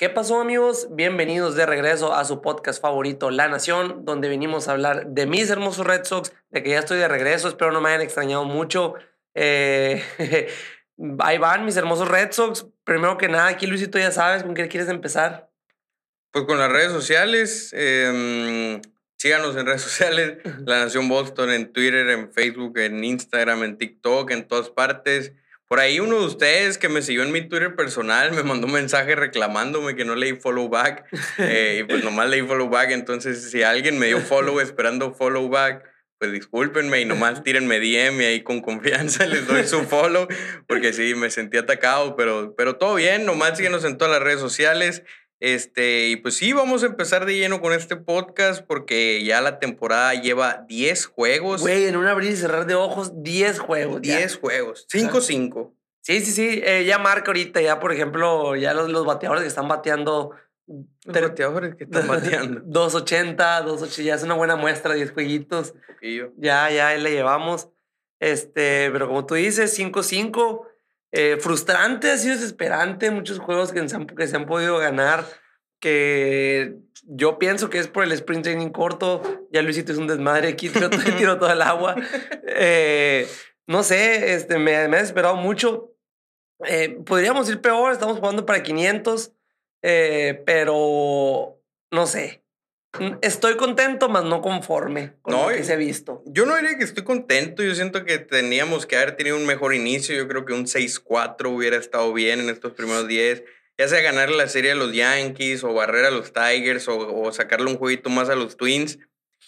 ¿Qué pasó amigos? Bienvenidos de regreso a su podcast favorito, La Nación, donde venimos a hablar de mis hermosos Red Sox, de que ya estoy de regreso, espero no me hayan extrañado mucho. Eh, ahí van mis hermosos Red Sox. Primero que nada, aquí Luisito ya sabes, ¿con qué quieres empezar? Pues con las redes sociales, eh, síganos en redes sociales, La Nación Boston, en Twitter, en Facebook, en Instagram, en TikTok, en todas partes. Por ahí uno de ustedes que me siguió en mi Twitter personal me mandó un mensaje reclamándome que no leí follow back. Eh, y pues nomás leí follow back. Entonces, si alguien me dio follow esperando follow back, pues discúlpenme y nomás tírenme DM y ahí con confianza les doy su follow. Porque sí, me sentí atacado, pero, pero todo bien. Nomás síguenos en todas las redes sociales. Este, y pues sí, vamos a empezar de lleno con este podcast porque ya la temporada lleva 10 juegos. Güey, en un abrir y cerrar de ojos, 10 juegos. 10 juegos, 5-5. Sí, sí, sí. Eh, ya marca ahorita, ya por ejemplo, ya los, los bateadores que están bateando. Los bateadores que están bateando. 280, 280, ya es una buena muestra, 10 jueguitos. Ya, ya, ahí le llevamos. Este, pero como tú dices, 5-5. Eh, frustrante, ha sido desesperante. Muchos juegos que se, han, que se han podido ganar. Que yo pienso que es por el sprint training corto. Ya Luisito es un desmadre aquí, tiró, tiró todo el agua. Eh, no sé, este, me, me ha desesperado mucho. Eh, podríamos ir peor, estamos jugando para 500, pero no sé. Estoy contento, más no conforme con lo que se ha visto. Yo no diría que estoy contento. Yo siento que teníamos que haber tenido un mejor inicio. Yo creo que un 6-4 hubiera estado bien en estos primeros 10. Ya sea ganar la serie a los Yankees o barrer a los Tigers o, o sacarle un jueguito más a los Twins.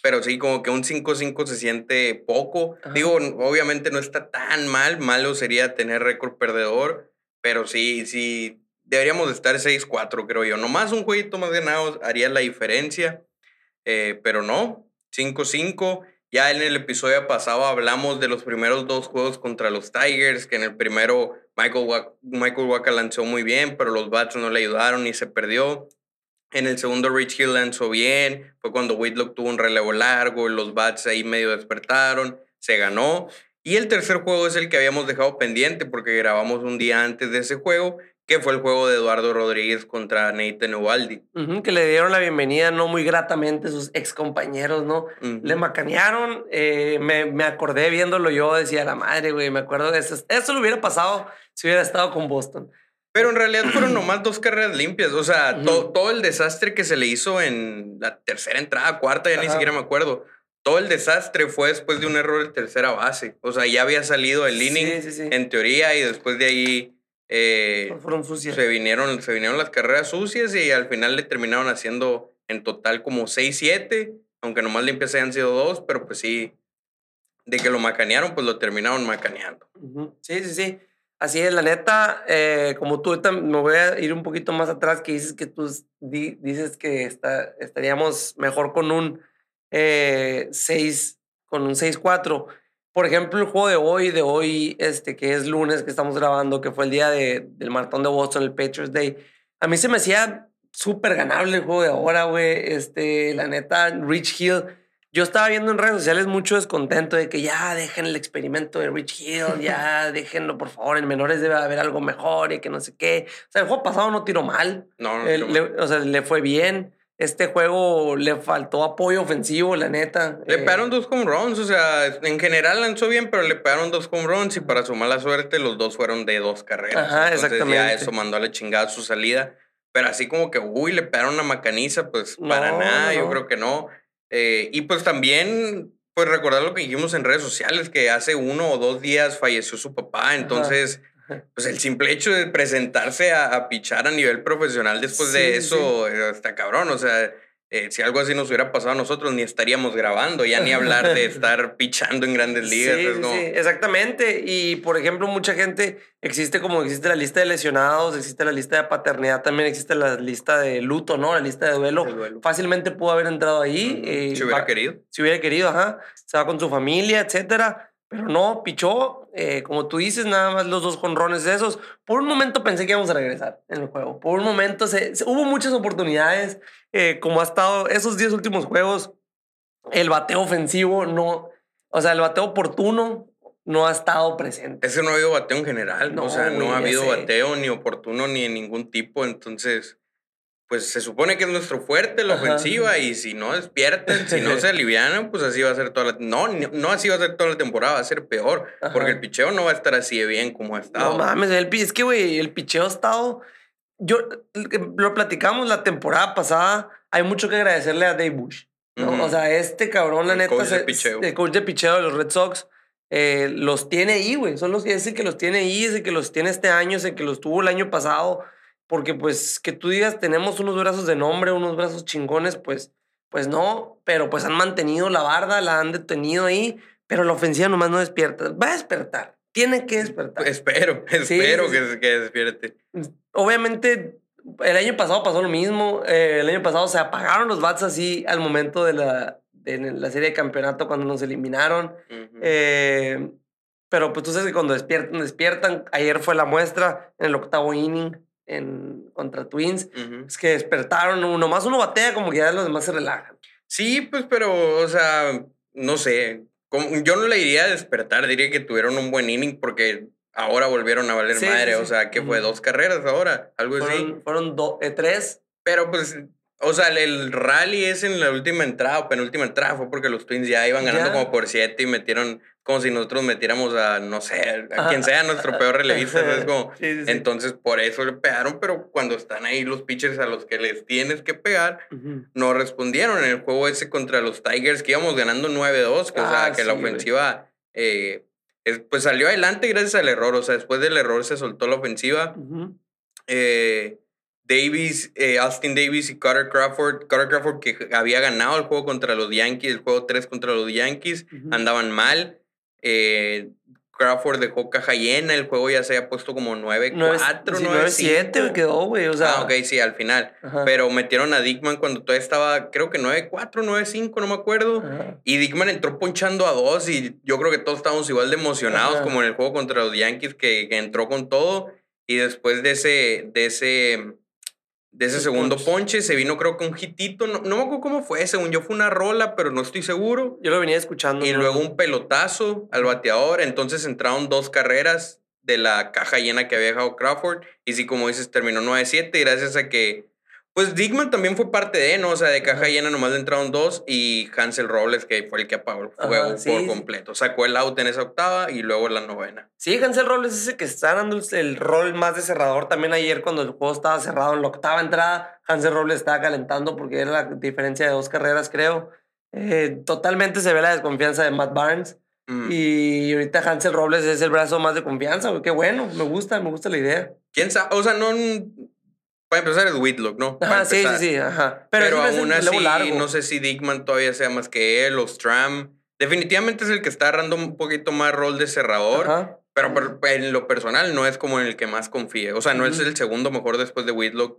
Pero sí, como que un 5-5 se siente poco. Digo, obviamente no está tan mal. Malo sería tener récord perdedor. Pero sí, sí, deberíamos estar 6-4, creo yo. Nomás un jueguito más ganado haría la diferencia. Eh, pero no, 5-5. Ya en el episodio pasado hablamos de los primeros dos juegos contra los Tigers, que en el primero Michael, Waka, Michael Waka lanzó muy bien, pero los bats no le ayudaron y se perdió. En el segundo Rich Hill lanzó bien, fue cuando Whitlock tuvo un relevo largo, los bats ahí medio despertaron, se ganó. Y el tercer juego es el que habíamos dejado pendiente porque grabamos un día antes de ese juego que fue el juego de Eduardo Rodríguez contra Nathan Ubaldi. que le dieron la bienvenida no muy gratamente sus ex compañeros, ¿no? Le macanearon, eh, me, me, acordé viéndolo yo, decía la madre, güey, me acuerdo de eso. Eso lo hubiera pasado si hubiera estado con Boston. Pero en realidad fueron nomás dos carreras limpias, o sea, todo el desastre que se le hizo en la tercera entrada, cuarta, ya ni siquiera me acuerdo. Todo el desastre fue después de un error de tercera base. O sea, ya había salido el inning en teoría y después de ahí eh, fueron sucias. Se vinieron, se vinieron las carreras sucias y al final le terminaron haciendo en total como 6, 7, aunque nomás limpias hayan sido dos, pero pues sí, de que lo macanearon, pues lo terminaron macaneando. Sí, sí, sí. Así es, la neta, eh, como tú ahorita me voy a ir un poquito más atrás, que dices que tú dices que está, estaríamos mejor con un 6, eh, con un 6-4 por ejemplo, el juego de hoy, de hoy, este, que es lunes que estamos grabando, que fue el día de, del maratón de Boston, el Patriots Day, a mí se me hacía súper ganable el juego de ahora, güey. Este, la neta, Rich Hill. Yo estaba viendo en redes sociales mucho descontento de que ya dejen el experimento de Rich Hill, ya déjenlo, por favor, en menores debe haber algo mejor y que no sé qué. O sea, el juego pasado no tiró mal. No, no o sea, le fue bien este juego le faltó apoyo ofensivo, la neta. Le eh, pegaron dos home runs, o sea, en general lanzó bien, pero le pegaron dos home runs y para su mala suerte los dos fueron de dos carreras. Ajá, Entonces, exactamente. Ya eso mandó a la chingada su salida. Pero así como que, uy, le pegaron una macaniza, pues para nada, yo creo que no. Eh, y pues también, pues recordar lo que dijimos en redes sociales, que hace uno o dos días falleció su papá, entonces pues el simple hecho de presentarse a, a pichar a nivel profesional después de eso eh, está cabrón. O sea, eh, si algo así nos hubiera pasado a nosotros, ni estaríamos grabando, ya ni hablar de estar pichando en grandes ligas. Sí, sí, exactamente. Y por ejemplo, mucha gente, existe como existe la lista de lesionados, existe la lista de paternidad, también existe la lista de luto, ¿no? La lista de duelo. Fácilmente pudo haber entrado ahí. Eh, si hubiera querido. Si hubiera querido, ajá. Se va con su familia, etcétera. Pero no, pichó, eh, como tú dices, nada más los dos jonrones de esos. Por un momento pensé que íbamos a regresar en el juego. Por un momento se, hubo muchas oportunidades, eh, como ha estado esos 10 últimos juegos. El bateo ofensivo no, o sea, el bateo oportuno no ha estado presente. Ese no ha habido bateo en general, no, o sea, no ha habido bateo ni oportuno ni en ningún tipo, entonces pues se supone que es nuestro fuerte la ofensiva y si no despiertan, si no se alivianan, pues así va a ser toda la... No, no así va a ser toda la temporada, va a ser peor, porque el picheo no va a estar así de bien como ha estado. No mames, el, es que, güey, el picheo ha estado... Yo, lo platicamos la temporada pasada, hay mucho que agradecerle a Dave Bush. ¿no? O sea, este cabrón, la neta, coach de picheo. el coach de picheo de los Red Sox, eh, los tiene ahí, güey. Son los, ese que los tiene ahí, ese que los tiene este año, ese que los tuvo el año pasado porque pues que tú digas tenemos unos brazos de nombre, unos brazos chingones, pues, pues no, pero pues han mantenido la barda, la han detenido ahí, pero la ofensiva nomás no despierta. Va a despertar, tiene que despertar. Espero, espero Que, que, despierte. Obviamente, el año pasado pasó lo mismo, eh, el año pasado se apagaron los bats así al momento de la, de la serie de campeonato cuando nos eliminaron. eh, pero pues tú sabes que cuando despiertan, despiertan. Ayer fue la muestra en el octavo inning en, contra Twins. Es que despertaron, uno más uno batea, como que ya los demás se relajan. Sí, pues, pero, o sea, no sé. yo no le diría despertar, diría que tuvieron un buen inning porque ahora volvieron a valer madre. O sea, que fue dos carreras ahora, algo así. Fueron dos, eh, tres. Pero pues o sea, el rally es en la última entrada o penúltima entrada fue porque los Twins ya iban ganando como por siete y metieron como si nosotros metiéramos a, no sé, a quien sea nuestro peor relevista. como, Entonces, por eso le pegaron, pero cuando están ahí los pitchers a los que les tienes que pegar, no respondieron. En el juego ese contra los Tigers, que íbamos ganando 9-2, o sea, ah, que la ofensiva, eh, pues salió adelante gracias al error. O sea, después del error se soltó la ofensiva. eh, Davis, eh, Austin Davis y Carter Crawford. Carter Crawford que había ganado el juego contra los Yankees, el juego 3 contra los Yankees, andaban mal. Eh, Crawford dejó caja llena, el juego ya se había puesto como 9-4, 9-7 quedó, güey. O sea, ah, ok, sí, al final. Pero metieron a Dickman cuando todavía estaba, creo que 9-4, 9-5, no me acuerdo. Y Dickman entró ponchando a dos y yo creo que todos estábamos igual de emocionados como en el juego contra los Yankees que, que entró con todo. Y después de ese, de ese de ese segundo ponche. Se vino, creo que un hitito. No, no, me acuerdo cómo fue. Según yo, fue una rola, pero no estoy seguro. Yo lo venía escuchando. Y luego un pelotazo al bateador. Entonces entraron dos carreras de la caja llena que había dejado Crawford. Y sí, como dices, terminó 9-7. Gracias a que pues Dickman también fue parte de, ¿no? O sea, de caja llena nomás le entraron dos y Hansel Robles, que fue el que apagó el juego por completo. Sacó el out en esa octava y luego la novena. Sí, Hansel Robles es ese que está dando el rol más de cerrador. También ayer cuando el juego estaba cerrado en la octava entrada, Hansel Robles estaba calentando porque era la diferencia de dos carreras, creo. Eh, totalmente se ve la desconfianza de Matt Barnes. Mm. Y ahorita Hansel Robles es el brazo más de confianza, Qué bueno, me gusta, me gusta la idea. ¿Quién sabe? O sea, no para empezar es Whitlock, ¿no? Ajá, sí, sí, sí, ajá. Pero, aún así, no sé si Dickman todavía sea más que él o Stram. Definitivamente es el que está agarrando un poquito más rol de cerrador. Pero, en lo personal no es como en el que más confíe. O sea, no es el segundo mejor después de Whitlock,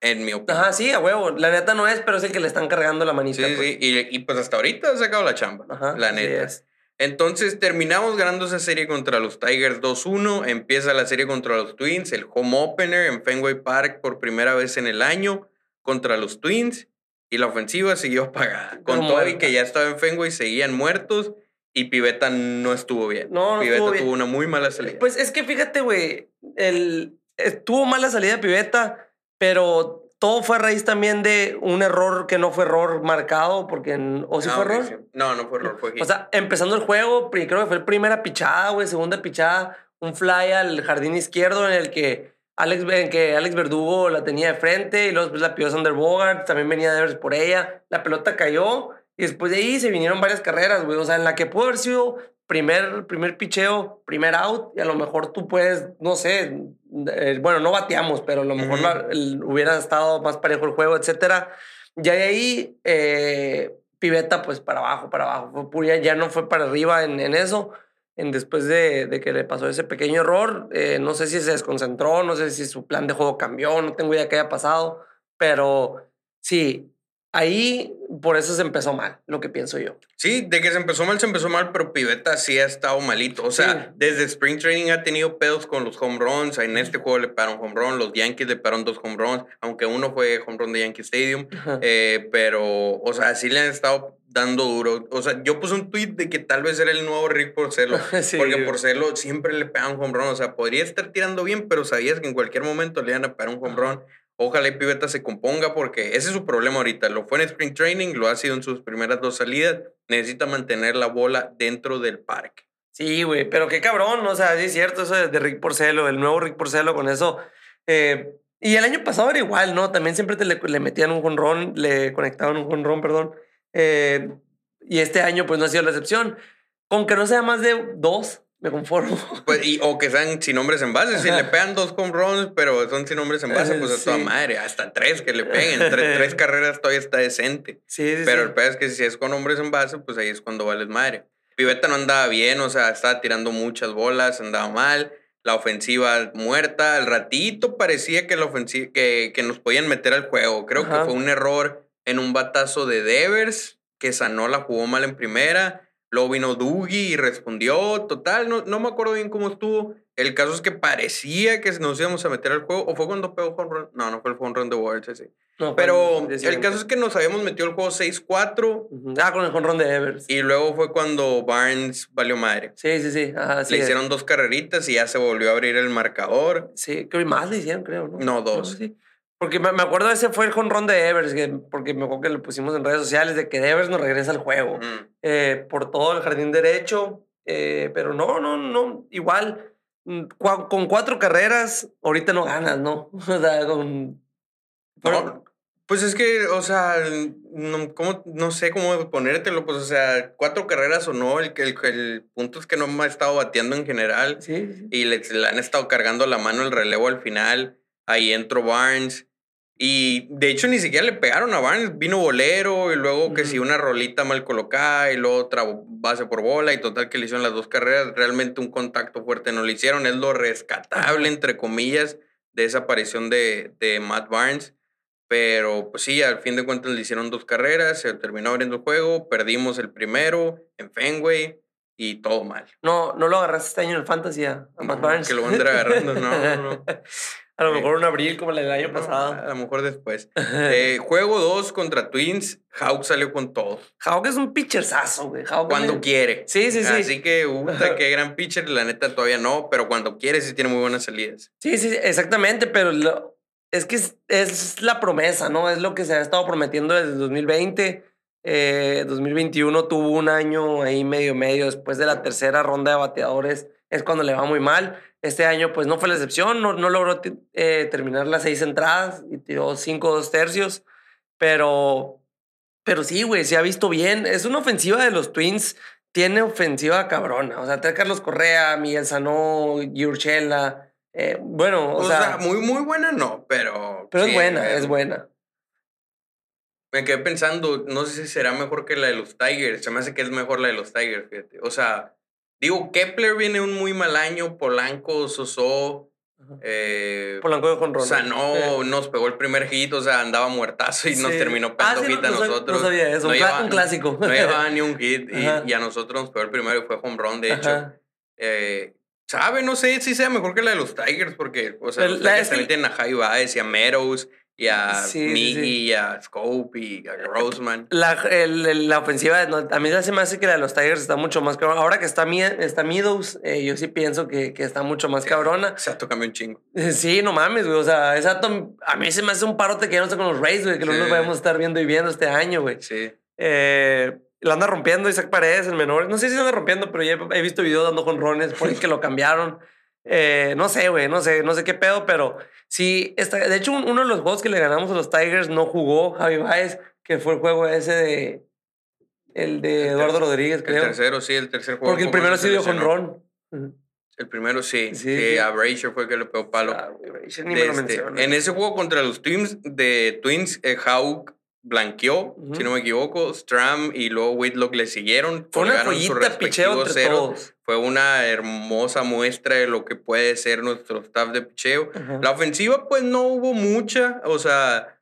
en mi opinión. Ajá, sí, a huevo. La neta no es, pero es el que le están cargando la manita. Sí, sí. Pues. Y, y, pues hasta ahorita ha sacado la chamba. Ajá, la neta. Es. Entonces terminamos ganando esa serie contra los Tigers 2-1. Empieza la serie contra los Twins, el home opener en Fenway Park por primera vez en el año contra los Twins. Y la ofensiva siguió apagada. Con Toby, que ya estaba en Fenway, seguían muertos. Y Pivetta no estuvo bien. No, no Pivetta tuvo una muy mala salida. Pues es que fíjate, güey. El, tuvo mala salida Pivetta, pero todo fue a raíz también de un error que no fue error marcado, porque ¿o sí ah, fue error? No, no fue error, fue O sea, empezando el juego, creo que fue primera pichada, güey, segunda pichada, un fly al jardín izquierdo en el que Alex, en que Alex Verdugo la tenía de frente y luego después la pidió Sander Bogart, también venía de por ella, la pelota cayó y después de ahí se vinieron varias carreras, güey, o sea, en la que pudo haber sido primer, primer picheo, primer out, y a lo mejor tú puedes, no sé, eh, bueno, no bateamos, pero a lo mejor hubiera estado más parejo el juego, etcétera. Ya de ahí, eh, Piveta, pues para abajo, para abajo. Puria ya no fue para arriba en, en eso. En, después de, de, que le pasó ese pequeño error, eh, no sé si se desconcentró, no sé si su plan de juego cambió, no tengo idea qué haya pasado, pero sí, ahí por eso se empezó mal, lo que pienso yo. Sí, de que se empezó mal, se empezó mal, pero Pivetta sí ha estado malito. O sea, desde Spring Training ha tenido pedos con los home runs. En este juego le pararon home run, los Yankees le pararon dos home runs, aunque uno fue home run de Yankee Stadium. Eh, pero, o sea, sí le han estado dando duro. O sea, yo puse un tweet de que tal vez era el nuevo Rick Porcelo. porque Porcelo siempre le pegan home run. O sea, podría estar tirando bien, pero sabías que en cualquier momento le iban a pegar un home run. Ojalá y Piveta se componga porque ese es su problema ahorita. Lo fue en Spring Training, lo ha sido en sus primeras dos salidas. Necesita mantener la bola dentro del parque. Sí, güey, pero qué cabrón, o sea, sí es cierto eso de Rick Porcelo, el nuevo Rick Porcelo con eso. Eh, y el año pasado era igual, ¿no? También siempre le, le metían un jonrón, le conectaban un jonrón, perdón. Eh, y este año, pues no ha sido la excepción. Con que no sea más de dos, me conformo. Pues, y, o que sean sin hombres en base. Si le pegan dos home runs, pero son sin hombres en base, pues a toda madre. Hasta tres que le peguen. Tres, tres carreras todavía está decente. Sí, sí, pero sí. el peor es que si es con hombres en base, pues ahí es cuando vales madre. Piveta no andaba bien, o sea, estaba tirando muchas bolas, andaba mal. La ofensiva muerta. Al ratito parecía que, la ofensiva, que, que nos podían meter al juego. Creo Ajá. que fue un error en un batazo de Devers, que sanó la jugó mal en primera. Luego vino Dougie y respondió. Total, no, no me acuerdo bien cómo estuvo. El caso es que parecía que nos íbamos a meter al juego. ¿O fue cuando pegó home run? No, no fue el home run de Warriors ese. No, Pero el caso es que nos habíamos metido al juego 6-4. Ujú. Ah, con el jonrón de Evers. Y luego fue cuando Barnes valió madre. Sí, sí, sí. Ajá, sí le es. hicieron dos carreritas y ya se volvió a abrir el marcador. Sí, creo que más le hicieron, creo, ¿no? No, dos. sí. Porque me, me acuerdo ese fue el jonrón de Evers, que, porque me acuerdo que lo pusimos en redes sociales, de que Evers nos regresa al juego. Mm. eh, por todo el jardín derecho. eh, pero no, no, no, igual. mm, Con cuatro carreras, ahorita no ganas, ¿no? O sea, con. No, pues es que, o sea, no, ¿cómo- no sé cómo ponértelo, pues, o sea, cuatro carreras o no, el, el, el punto es que no me ha estado bateando en general Sí, sí. y le, le han estado cargando la mano el relevo al final, ahí entró Barnes y de hecho ni siquiera le pegaron a Barnes, vino bolero y luego que si Ujú. una rolita mal colocada y luego otra base por bola y total que le hicieron las dos carreras, realmente un contacto fuerte no le hicieron, es lo rescatable, entre comillas, de esa aparición de, de Matt Barnes. Pero pues sí, al fin de cuentas le hicieron dos carreras, se terminó abriendo el juego, perdimos el primero en Fenway y todo mal. No, no lo agarraste este año en el Fantasy a, a Matt No, Barnes. que lo van a andar agarrando, no, no, no. A lo mejor un abril como el del año pasado. a lo mejor después. Eh, juego 2 contra Twins, Hawk salió con todo. Hawk es un pitcherzazo, güey. Cuando me- quiere. Sí, sí, sí. Así que, puta, qué gran pitcher, la neta todavía no, pero cuando quiere sí tiene muy buenas salidas. Sí, sí, exactamente, pero lo- es que es, es la promesa, ¿no? Es lo que se ha estado prometiendo desde 2020. Eh, 2021 tuvo un año ahí medio medio después de la tercera ronda de bateadores. Es cuando le va muy mal. Este año, pues no fue la excepción. No, no logró eh, terminar las seis entradas y tiró cinco dos tercios. Pero, pero sí, güey, se ha visto bien. Es una ofensiva de los Twins. Tiene ofensiva cabrona. O sea, trae Carlos Correa, Miguel Sanó, Giurchela. Eh, bueno, O, sea, muy, muy buena no, pero. pero es buena, eh, es buena. Me quedé pensando, no sé si será mejor que la de los Tigers. Se me hace que es mejor la de los Tigers, fíjate. O sea, digo, Kepler viene un muy mal año, Polanco, Soso, eh, Polanco de jonrón. Sanó, nos pegó el primer hit, o sea, andaba muertazo y nos terminó Ah, pegando sí, hit no- a no nosotros. No sabía eso, cla- llevaba- un clásico. No llevaba ni un hit y, y a nosotros nos pegó el primero y fue run, de hecho. Eh, Sabe, no sé si sea mejor que la de los Tigers, porque, o sea, la- Tigers es que- también tienen a Javi Baez y a Meadows y a Sí, sí, Miggy sí. y a Scope y a Roseman. La, el- el- la ofensiva, no, a mí se me hace que la de los Tigers está mucho más cabrona. Ahora que está, está Meadows, eh, yo sí pienso que, que está mucho más cabrona. Exacto, cambió un chingo. Sí, no mames, güey. O sea, exacto. A mí se me hace un parote que ya no está con los Rays, güey, que no Sí. nos a estar viendo y viendo este año, güey. Sí. Eh, la anda rompiendo Isaac Paredes, el menor. No sé si la anda rompiendo, pero ya he visto videos dando jonrones por ahí que lo cambiaron. Eh, no sé, güey, no sé, no sé qué pedo, pero sí, está, de hecho, un- uno de los juegos que le ganamos a los Tigers no jugó Javi Baez, que fue el juego ese de. El de El Eduardo Rodríguez, El creo. tercero, sí, el tercer juego. Porque el primero sí dio lesionó. jonrón. El primero sí. Sí, a Brazier fue el que le pegó palo. Ah, ni me lo este, en ese juego contra los Twins de Twins, eh, Hawk blanqueó, si no me equivoco. Stram y luego Whitlock le siguieron. Fue una joyita picheo entre todos. Fue una hermosa muestra de lo que puede ser nuestro staff de picheo. La ofensiva, pues no hubo mucha. O sea,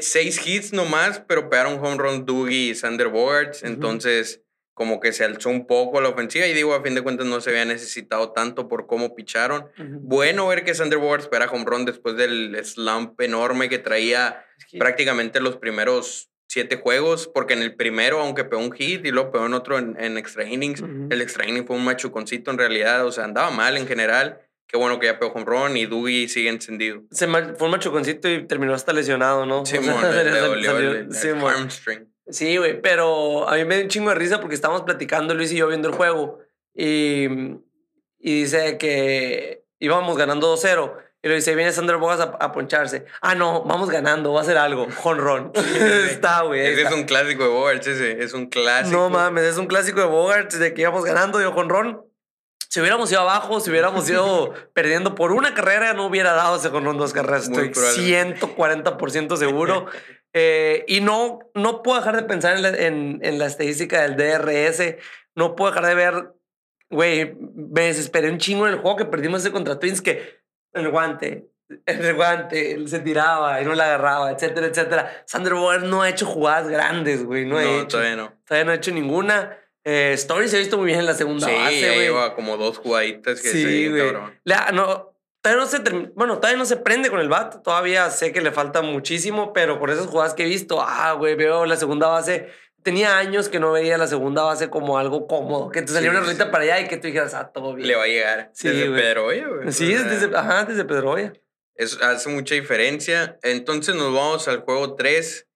seis hits nomás, pero pegaron home run Dougie y Sander Bogarts. Entonces, como que se alzó un poco la ofensiva. Y digo, a fin de cuentas, no se había necesitado tanto por cómo picharon. Bueno ver que Sander Bogarts pega home run después del slump enorme que traía Es que- prácticamente los primeros siete juegos. Porque en el primero, aunque pegó un hit y luego pegó en otro en, en extra innings, el extra inning fue un machuconcito en realidad. O sea, andaba mal en general. qué bueno que ya pegó home run y Dougie sigue encendido. Se fue un machuconcito y terminó hasta lesionado, ¿no? Sí, le, dolió el, sí, hamstring. Sí, güey, pero a mí me dio un chingo de risa porque estábamos platicando Luis y yo viendo el juego y, y dice que íbamos ganando 2-0 y le dice, viene Sandro Bogas a, poncharse. Ah, no, vamos ganando, va a hacer algo. Jonrón. está, güey. Ese es un clásico de Bogarts, ese. Es un clásico. No mames, es un clásico de Bogarts de que íbamos ganando, yo jonrón. Si hubiéramos ido abajo, si hubiéramos ido perdiendo por una carrera, no hubiera dado ese jonrón dos carreras. Estoy 140% seguro. Eh, y no, no puedo dejar de pensar en la, en, en la estadística del DRS. No puedo dejar de ver, güey, me desesperé un chingo en el juego que perdimos ese contra Twins que el guante, el guante, él se tiraba y no la agarraba, etcétera, etcétera. Sander Boer no ha hecho jugadas grandes, güey. No, no todavía no. Todavía no ha hecho ninguna. Eh, Story se ha visto muy bien en la segunda sí, base, güey. lleva como dos jugaditas que sí, güey. no, todavía no se bueno, todavía no se prende con el bat. Todavía sé que le falta muchísimo, pero por esas jugadas que he visto, ah, güey, veo la segunda base tenía años que no veía la segunda base como algo cómodo, que te salía una rolita para allá y que tú dijeras, ah, todo bien. Le va a llegar. Sí, desde Pedroya, güey. Sí, desde, ajá, desde Pedroya. Eso hace mucha diferencia. Entonces nos vamos al juego 3,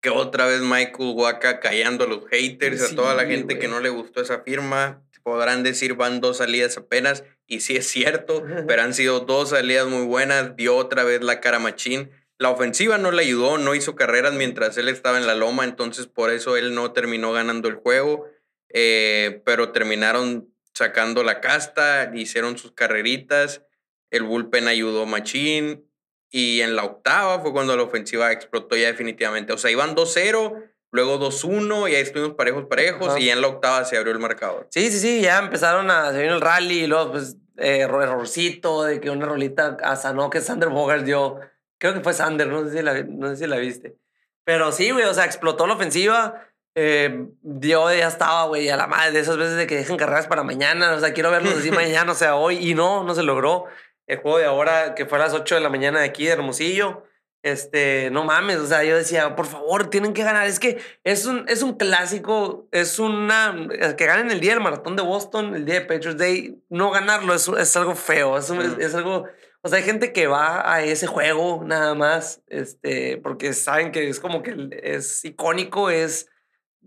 que otra vez Michael Waka callando a los haters, a toda la gente que no le gustó esa firma. Podrán decir van dos salidas apenas, y sí es cierto, pero han sido dos salidas muy buenas. Dio otra vez la cara machín la ofensiva no le ayudó, no hizo carreras mientras él estaba en la loma, entonces por eso él no terminó ganando el juego, eh, pero terminaron sacando la casta, hicieron sus carreritas, el bullpen ayudó Machín y en la octava fue cuando la ofensiva explotó ya definitivamente. O sea, iban 2-0, luego 2-1 y ahí estuvimos parejos, parejos y ya en la octava se abrió el marcador. Sí, sí, sí, ya empezaron a, se vino el rally y luego pues eh, errorcito de que una rolita a Sanó que Sander Bogart dio Creo que fue Sander, no sé si la, no sé si la viste. Pero sí, güey, o sea, explotó la ofensiva. Eh, yo ya estaba, güey, a la madre de esas veces de que dejan carreras para mañana. O sea, quiero verlos así mañana, o sea, hoy. Y no, no se logró. El juego de ahora, que fue a las 8 de la mañana de aquí, de Hermosillo. Este, no mames, o sea, yo decía, por favor, tienen que ganar. Es que es un, es un clásico, es una. Que ganen el día del maratón de Boston, el día de Patriots Day. No ganarlo es, es algo feo, es, es algo o sea, hay gente que va a ese juego nada más, este, porque saben que es como que es icónico, es...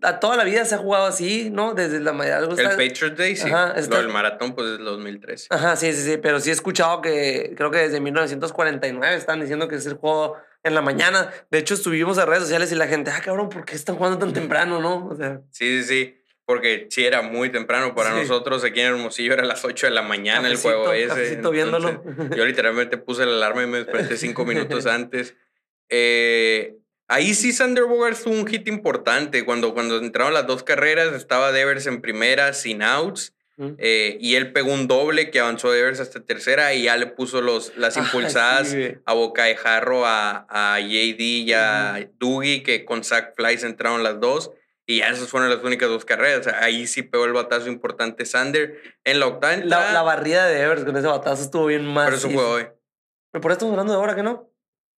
A toda la vida se ha jugado así, ¿no? Desde la mayoría. El Patriot Day, sí. Ajá, Lo del maratón, pues es 2013. Ajá, sí, sí, sí. Pero sí he escuchado que creo que desde 1949 están diciendo que es el juego en la mañana. De hecho, estuvimos a redes sociales y la gente, ah, cabrón, ¿por qué están jugando tan temprano, no? O sea. Sí, sí, sí porque sí era muy temprano para nosotros aquí en Hermosillo, era las 8 de la mañana el juego ese. viéndolo. yo literalmente puse la alarma y me desperté cinco minutos antes. Eh, ahí sí Sander Bogart tuvo un hit importante. Cuando, cuando entraron las dos carreras, estaba Devers en primera sin outs. Eh, y él pegó un doble que avanzó Devers hasta tercera y ya le puso los, las impulsadas a boca de jarro a, a JD y a Dougie, que con Zach Flies entraron las dos. Y ya esas fueron las únicas dos carreras. Ahí sí pegó el batazo importante Sander. En la octava La, barrida de Evers con ese batazo estuvo bien más. Pero eso fue hoy. ¿Pero por eso estamos hablando de ahora que no?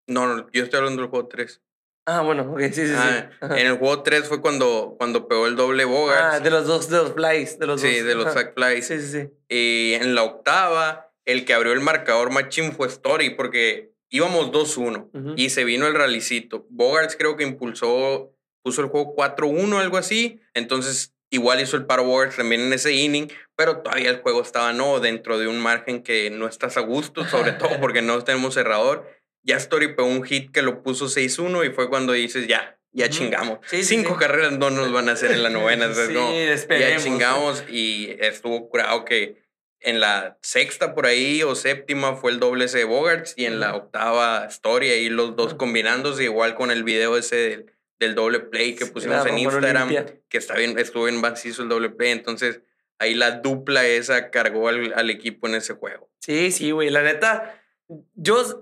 No, no, yo estoy hablando del juego 3. Ah, bueno, ok, sí, sí, sí. Ah, en el juego 3 fue cuando, cuando pegó el doble Bogart. Ah, de los dos, de los flies, de los sí, dos. de los sack flies. Sí, sí, sí. Y en la octava, el que abrió el marcador machín fue Story, porque íbamos 2-1 y se vino el ralicito. Bogarts creo que impulsó puso el juego 4-1, algo así. Entonces, igual hizo el paro Wars también en ese inning, pero todavía el juego estaba no dentro de un margen que no estás a gusto, sobre todo porque no tenemos cerrador. Ya Story pegó un hit que lo puso 6-1 y fue cuando dices, ya, ya chingamos. Cinco carreras no nos van a hacer en la novena. no, ya chingamos y estuvo curado que en la sexta por ahí o séptima fue el doble ese de Bogarts y en la octava Story ahí los dos combinándose igual con el video ese del del doble play que pusimos en Instagram, que está bien, estuvo bien macizo el doble play, entonces ahí la dupla esa cargó al, al equipo en ese juego. Sí, sí, güey, la neta, yo,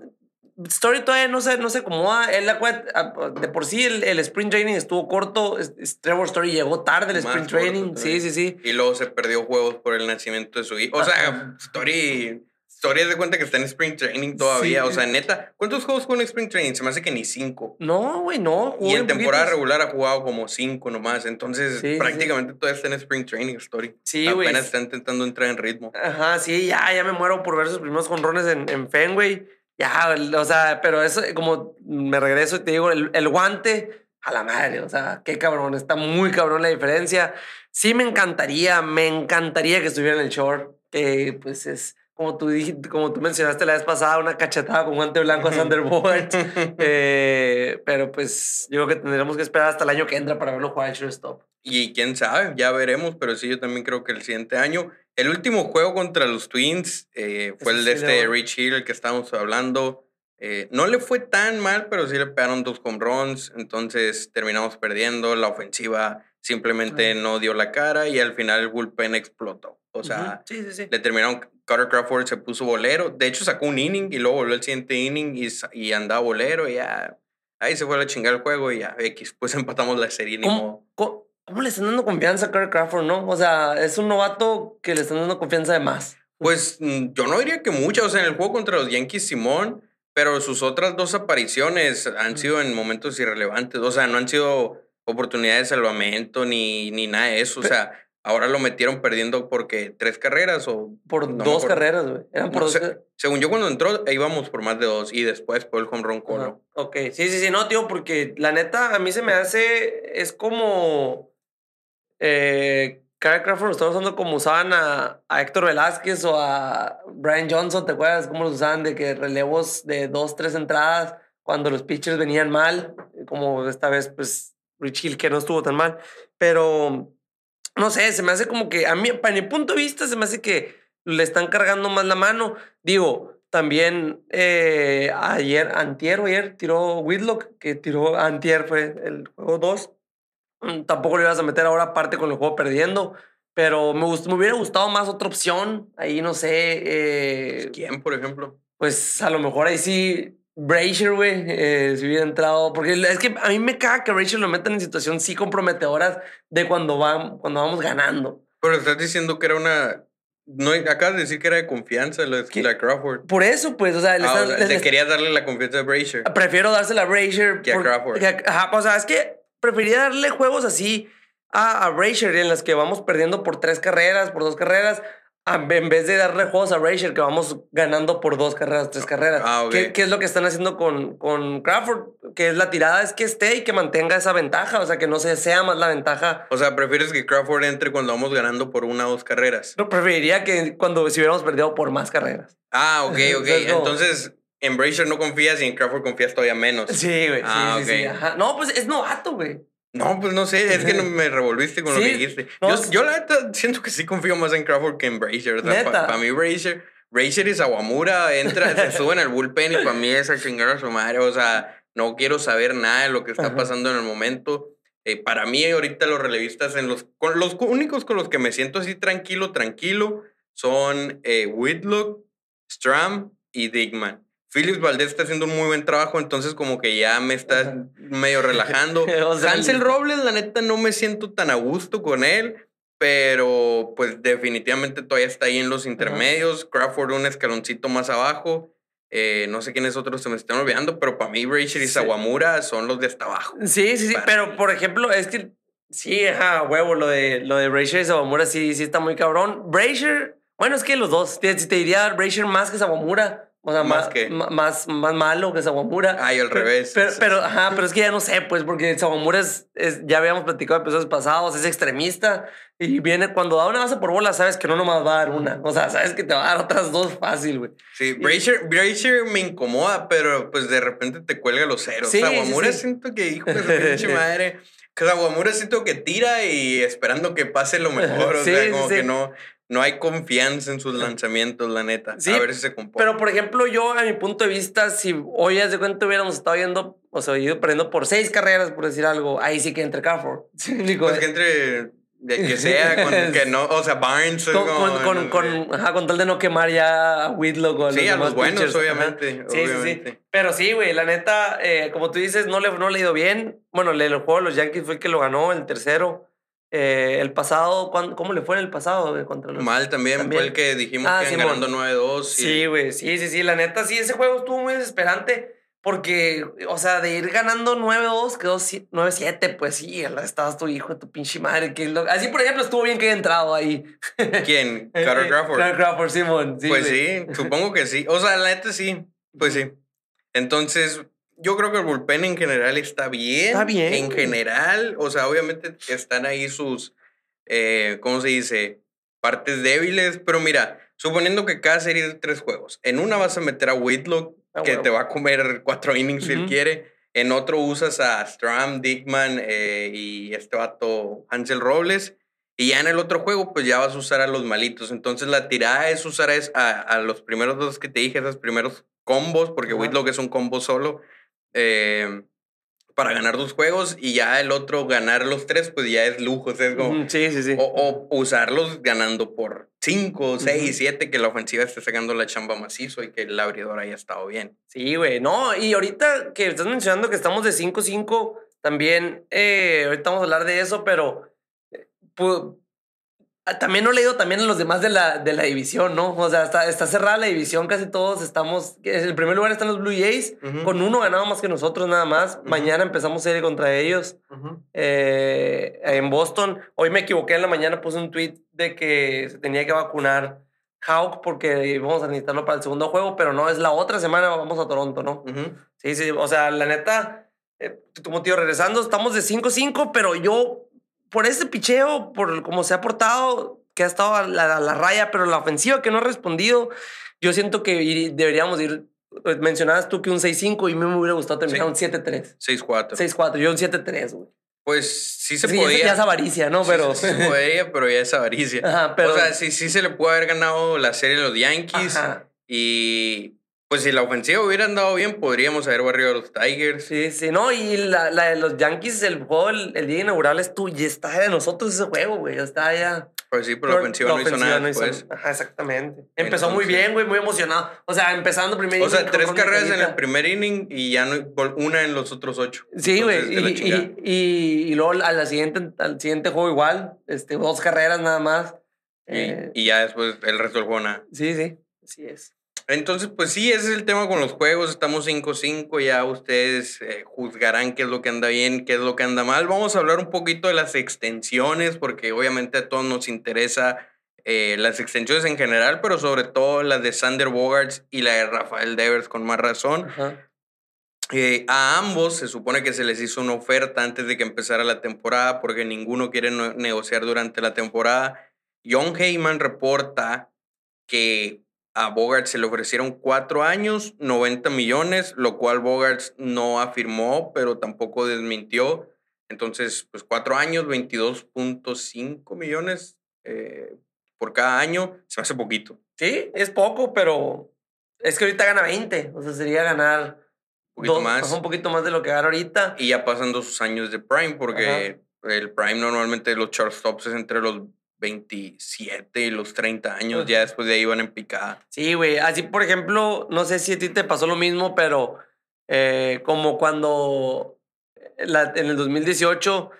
Story todavía no se, no se acomoda, él la, ah, de por sí el, el sprint training estuvo corto, Trevor Story llegó tarde el sprint training, sí, sí, sí. Y luego se perdió juegos por el nacimiento de su hijo, o sea, Story Historia de cuenta que está en Spring Training todavía. O sea, neta, ¿cuántos juegos jugó en Spring Training? Se me hace que ni cinco. No, güey, no. Y en temporada regular ha jugado como cinco nomás. Entonces, prácticamente todavía está en Spring Training Story. Sí, güey. Apenas está intentando entrar en ritmo. Ajá, sí, ya, ya me muero por ver sus primeros jonrones en, en Fenway. Ya, o sea, pero eso, como me regreso y te digo, el, el guante, a la madre, o sea, qué cabrón, está muy cabrón la diferencia. Sí me encantaría, me encantaría que estuviera en el short, que pues es como tú, dijiste, como tú mencionaste la vez pasada, una cachetada con guante blanco a Thunderbolt. eh, pero pues yo creo que tendremos que esperar hasta el año que entra para verlo jugar al shortstop. Y quién sabe, ya veremos, pero sí, yo también creo que el siguiente año. El último juego contra los Twins eh, fue el de este Rich Hill, el que estábamos hablando. Eh, no le fue tan mal, pero sí le pegaron dos home runs, entonces terminamos perdiendo. La ofensiva simplemente no dio la cara y al final el bullpen explotó. O sea, le terminaron Carter Crawford se puso bolero. De hecho, sacó un inning y luego volvió el siguiente inning y, y andaba bolero y ya. Ahí se fue a chingar el juego y ya, X. Pues empatamos la serie. ¿Cómo, ¿Cómo, le están dando confianza a Carter Crawford, no? O sea, es un novato que le están dando confianza de más. Pues mm, yo no diría que mucha. O sea, en el juego contra los Yankees, Simón. Pero sus otras dos apariciones han sido en momentos irrelevantes. O sea, no han sido oportunidades de salvamento ni, ni nada de eso. O sea, Ahora lo metieron perdiendo porque tres carreras o... Por dos carreras, güey. Eran por dos Según yo cuando entró íbamos por más de dos y después por el home run colo. Ok, sí, sí, sí, no, tío, porque la neta a mí se me hace... Es como... Eh, Crawford lo estamos usando como usaban a, a, Héctor Velázquez o a Brian Johnson, ¿te acuerdas cómo los usaban? De que relevos de dos, tres entradas cuando los pitchers venían mal, como esta vez, pues, Rich Hill, que no estuvo tan mal. Pero no sé, se me hace como que, a mí, para mi punto de vista, se me hace que le están cargando más la mano. Digo, también eh, ayer, antier ayer, tiró Whitlock, que tiró antier, fue el juego 2. Mm, tampoco le ibas a meter ahora aparte con el juego perdiendo. Pero me, me hubiera gustado más otra opción. Ahí no sé. Eh, ¿Quién, por ejemplo? Pues a lo mejor ahí sí Brazier, güey, eh, si hubiera entrado. Porque es que a mí me caga que Brazier lo metan en situaciones sí comprometedoras de cuando, va, cuando vamos ganando. Pero estás diciendo que era una. No, acabas de decir que era de confianza la, la Crawford. Por eso, pues, o sea, le, ah, quería darle la confianza a Brazier. Prefiero dársela a Brazier. Que a Crawford. ajá, o sea, es que preferiría darle juegos así a, a Brazier en las que vamos perdiendo por tres carreras, por dos carreras, en vez de darle juegos a Rachel, que vamos ganando por dos carreras, tres carreras. Ah, ¿Qué, es lo que están haciendo con, con Crawford? Que es la tirada, es que esté y que mantenga esa ventaja, o sea, que no se sea más la ventaja. O sea, ¿prefieres que Crawford entre cuando vamos ganando por una o dos carreras? No, preferiría que cuando si hubiéramos perdido por más carreras. Ah, ok, ok. Entonces, en Brazier no confías y en Crawford confías todavía menos. Sí, güey. Ah, sí, sí, No, pues es novato, güey. No, pues no sé, es que no me revolviste con lo que dijiste. yo, yo, la neta siento que sí confío más en Crawford que en Brazier. Para mí Brazier, Brazier y Sawamura entra, se suben al bullpen y para mí es a chingar a su madre. O sea, no quiero saber nada de lo que está pasando en el momento. Eh, para mí ahorita los relevistas, en los, con, los únicos con los que me siento así tranquilo, tranquilo, son eh, Whitlock, Stram y Digman. Phillips Valdez está haciendo un muy buen trabajo, entonces como que ya me está medio relajando. Hansel Robles, la neta, no me siento tan a gusto con él, pero pues definitivamente todavía está ahí en los intermedios. Crawford un escaloncito más abajo. Eh, no sé quiénes otros se me están olvidando, pero para mí Brazier y Sawamura son los de hasta abajo. Sí, sí, sí, pero por ejemplo, es que sí, ajá, huevo, lo de, lo de Brazier y Sawamura sí, sí está muy cabrón. Brazier, bueno, es que los dos, te, te diría Brazier más que Sawamura. O sea, más, que más, más malo que Sawamura. Ay, al revés. Pero, pero, ajá, pero es que ya no sé, pues, porque Sawamura es, es ya habíamos platicado en episodios pasados, es extremista y viene cuando da una base por bola, sabes que no nomás va a dar una. O sea, sabes que te va a dar otras dos fácil, güey. Sí, Brazier, me incomoda, pero pues de repente te cuelga los ceros. Sí, Sawamura siento que, hijo de pinche madre. Sawamura siento que tira y esperando que pase lo mejor. o sea, como que no no hay confianza en sus lanzamientos, la neta. a ver si se comporta. Pero, por ejemplo, yo, a mi punto de vista, si hoy hace cuenta hubiéramos estado yendo, o sea, ido perdiendo por seis carreras, por decir algo, ahí sí que entre Carrefour. pues que entre de que sea, con, que no, o sea, Barnes. Con, con, con, ajá, con, tal de no quemar ya a Whitlock o Sí, a los buenos, obviamente. Sí, sí, sí. Pero sí, güey, la neta, eh, como tú dices, no le, no le ha ido bien. Bueno, el juego de los Yankees fue el que lo ganó, el tercero. Eh, el pasado, ¿cuán- ¿cómo le fue en el pasado contra los... Mal también, También. fue el que dijimos Ah, que Simón. ganando 9-2. y- Sí, güey, sí, sí, sí, la neta, sí, ese juego estuvo muy desesperante porque, o sea, de ir ganando 9-2, quedó si- 9-7, pues sí, estabas tu hijo tu pinche madre. Que lo- Así, por ejemplo, estuvo bien que haya entrado ahí. ¿Quién? Eh, Carter eh, Crawford. Carter Crawford, Simón. Sí, pues güey. sí, supongo que sí. O sea, la neta sí. Pues sí. Entonces, yo creo que el bullpen en general está bien. Está bien, En general, o sea, obviamente están ahí sus, eh, ¿cómo se dice? Partes débiles. Pero mira, suponiendo que cada serie de tres juegos, en una vas a meter a Whitlock, Ah, que huevo. te va a comer cuatro innings si él quiere. En otro usas a Stram, Dickman eh, y este vato Hansel Robles. Y ya en el otro juego, pues ya vas a usar a los malitos. Entonces la tirada es usar a, a, los primeros dos que te dije, esos primeros combos, porque Ajá. Whitlock es un combo solo, eh, para ganar dos juegos. Y ya el otro, ganar los tres, pues ya es lujo. O sea, es como, Sí, sí, sí. o, o usarlos ganando por 5, 6, Ujú. 7, que la ofensiva esté sacando la chamba macizo y que el abridor haya estado bien. Sí, güey. No, y ahorita que estás mencionando que estamos de 5-5, también, eh, ahorita vamos a hablar de eso, pero eh, también no he leído también a los demás de la, de la división, ¿no? O sea, está, está cerrada la división, casi todos estamos. En el primer lugar están los Blue Jays, con uno ganado más que nosotros nada más. Mañana empezamos serie contra ellos eh, en Boston. Hoy me equivoqué en la mañana, puse un tweet de que se tenía que vacunar Hawk porque íbamos a necesitarlo para el segundo juego, pero no, es la otra semana, vamos a Toronto, ¿no? Sí, sí, o sea, la neta, eh, como tío, regresando, estamos de 5-5, pero yo, por ese picheo, por cómo se ha portado, que ha estado a la, a la raya, pero la ofensiva que no ha respondido, yo siento que deberíamos ir. eh, Mencionabas tú que un 6-5 y a mí me hubiera gustado terminar Sí. un 7-3. 6-4. 6-4, yo un 7-3, güey. Pues sí se Sí, podía. Ya es avaricia, ¿no? Sí, Pero. sí se podía, pero ya es avaricia. Ajá, pero. O sea, sí, sí se le pudo haber ganado la serie a los Yankees. Ajá. Y pues si la ofensiva hubiera andado bien, podríamos haber barrido a los Tigers. Sí, sí, no, y la, la de los Yankees, el juego, el, el día inaugural es tuyo, está de nosotros ese juego, güey, está ya. Pues sí, pero la ofensiva no hizo nada no hizo- después. Ajá, exactamente. Empezó muy bien, güey, muy emocionado. O sea, empezando primero. O sea, tres carreras en el primer inning y ya no, una en los otros ocho. Sí, güey. Y, y, y, y luego a la siguiente, al siguiente juego igual, este, dos carreras nada más. Y- Eh, y, ya después el resto del juego nada. sí, sí, así es. Entonces, pues sí, ese es el tema con los juegos. Estamos 5-5, ya ustedes eh, juzgarán qué es lo que anda bien, qué es lo que anda mal. Vamos a hablar un poquito de las extensiones, porque obviamente a todos nos interesa eh, las extensiones en general, pero sobre todo las de Sander Bogarts y la de Rafael Devers con más razón. Ajá. Eh, a ambos se supone que se les hizo una oferta antes de que empezara la temporada porque ninguno quiere no- negociar durante la temporada. John Heyman reporta que a Bogart se le ofrecieron cuatro años, 90 millones, lo cual Bogart no afirmó, pero tampoco desmintió. Entonces, pues cuatro años, 22.5 millones eh, por cada año, se hace poquito. Sí, es poco, pero es que ahorita gana 20. O sea, sería ganar Un poquito dos- más. un poquito más de lo que gana ahorita. Y ya pasando sus años de prime, porque el prime normalmente los shortstops es entre los 27 y los 30 años, ya después de ahí van en picada. Sí, güey. Así, por ejemplo, no sé si a ti te pasó lo mismo, pero eh, como cuando eh, la- en el 2018,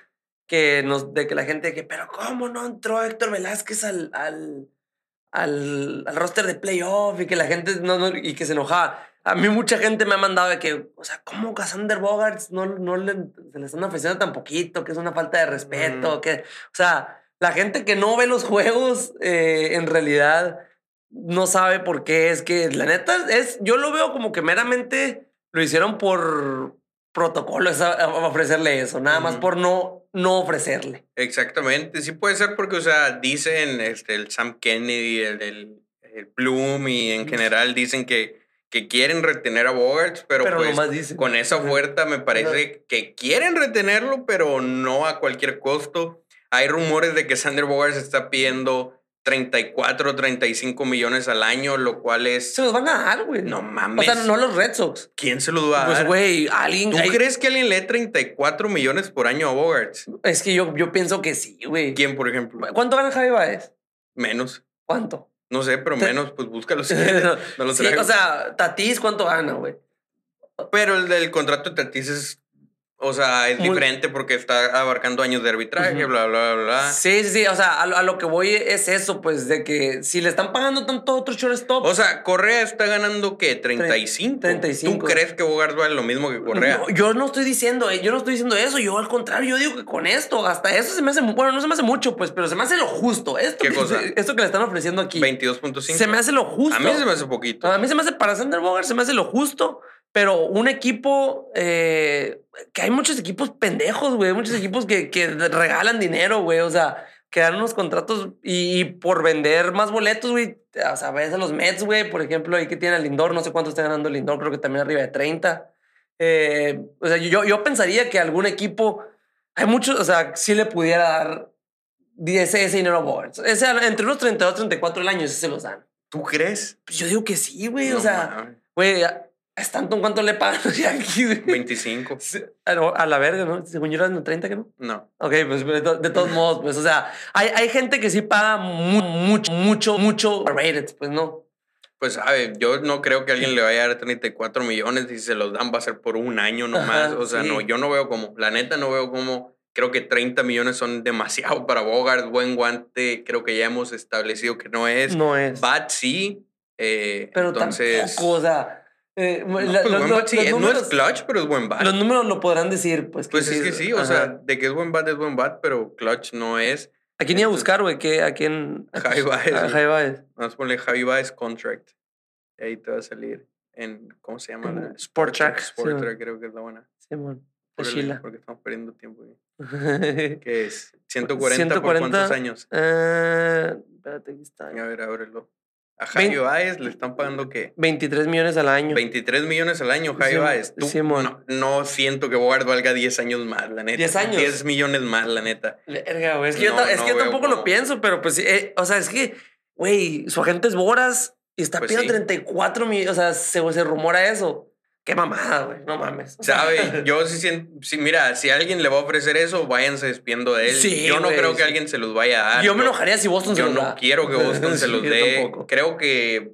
que nos, de que la gente que, pero ¿cómo no entró Héctor Velázquez al, al, al, al roster de playoff? Y que la gente no, no- y que se enojaba. A mí mucha gente me ha mandado de que, o sea, ¿cómo Cassander Bogarts no, no le, se le están ofreciendo tan poquito? Que es una falta de respeto. Que, o sea, la gente que no ve los juegos, eh, en realidad no sabe por qué. Es que la neta es, yo lo veo como que meramente lo hicieron por protocolo, esa- a- ofrecerle eso, nada más por no, no ofrecerle. Exactamente, sí puede ser porque, o sea, dicen este, el Sam Kennedy, el, el, el Bloom y en general dicen que, que quieren retener a Bogarts, pero, Pero pues dicen. con esa oferta me parece que quieren retenerlo, pero no a cualquier costo. Hay rumores de que Sander Bogarts está pidiendo 34, 35 millones al año, lo cual es... Se los van a dar, güey. No O mames. sea, no los Red Sox. ¿Quién se los va a Pues, dar? güey, alguien. ¿Tú hay- crees que alguien lee 34 millones por año a Bogarts? Es que yo, yo pienso que sí, güey. ¿Quién, por ejemplo? ¿Cuánto gana Javi Baez? Menos. ¿Cuánto? No sé, pero menos, pues búscalo si no, No lo sí, o sea, Tatis, ¿cuánto gana, güey? Pero el del contrato de Tatis es O sea, es Muy- diferente porque está abarcando años de arbitraje, bla, bla, bla, bla. Sí, sí, sí. O sea, a, lo- a lo que voy es eso, pues, de que si le están pagando tanto otro shortstop. O sea, Correa está ganando, ¿qué? 35. 35. ¿Tú crees que Bogart vale lo mismo que Correa? No, yo no estoy diciendo, eh, yo no estoy diciendo eso, yo al contrario, yo digo que con esto, hasta eso se me hace, bueno, no se me hace mucho, pues, pero se me hace lo justo. Esto, ¿Qué que, cosa? esto que le están ofreciendo aquí. 22.5. Se me hace lo justo. A mí se me hace poquito. A mí se me hace para Sander Bogart, se me hace lo justo, pero un equipo eh, que hay muchos equipos pendejos, güey, muchos equipos que, que regalan dinero, güey, o sea, que dan unos contratos y, y por vender más boletos, güey, o sea, ves a los Mets, güey, por ejemplo, ahí que tiene el Lindor, no sé cuánto está ganando el Lindor, creo que también arriba de 30. Eh, o sea, yo, yo pensaría que algún equipo, hay muchos, o sea, sí le pudiera dar ese, ese dinero a Bogart. Ese, entre unos 32 34 el año, ese se los dan. ¿Tú crees? Pues yo digo que sí, güey. No o sea, güey, a a Stanton, ¿cuánto le pagan los Yankees? güey? 25. Sí, A, a la verga, ¿no? Según yo eran de 30, que no? No. Ok, pues de, to- de todos modos, pues, o sea, hay, hay gente que sí paga mu- mucho, mucho, mucho rated, pues no. Pues sabe, yo no creo que alguien le vaya a dar 34 millones y si se los dan va a ser por un año nomás. Ajá, o sea, sí. no, yo no veo como, la neta no veo como, creo que 30 millones son demasiado para Bogart, buen guante, creo que ya hemos establecido que no es. No es. Bat sí, eh, pero entonces... tampoco, o sea, eh, No, la- pues los, sí, eh, no números, es clutch, pero es buen bat. los números lo podrán decir, pues. Pues es que sí, o ajá. sea, de que es buen bat es buen bat, pero clutch no es. ¿A quién iba a buscar, güey? ¿Qué- ¿A quién? a- Javi Baez, a. Javi Baez. Vamos a ponerle Javi Baez contract. Y ahí te va a salir en, ¿cómo se llama? La- Sport Track, Sport sí. Track creo que es la buena. Órale, Sheila. Porque estamos perdiendo tiempo. güey. ¿Qué es? 140, por 140, cuántos años. Eh, espérate, aquí está. A ver, ábrelo. A Javi Vein- Baez le están pagando qué? 23 millones al año. 23 millones al año, Javi Sim- Baez. Tú- Simón. no, no siento que Bogart valga 10 años más, la neta. 10 años. 10 millones más, la neta. Verga, güey. Es que, yo, No, ta- es no que yo tampoco lo pienso, pero pues, sí, eh, o sea, es que, güey, su agente es Boras y está Pues pidiendo sí. 34 millones, o sea, se, se rumora eso. Qué mamada, güey, no mames. ¿Sabe? Yo sí siento, sí, mira, si alguien le va a ofrecer eso, váyanse despiendo de él. Sí, yo no creo que sí. alguien se los vaya a dar. yo me enojaría si Boston se Yo los no da. quiero que Boston se los yo dé. Creo que,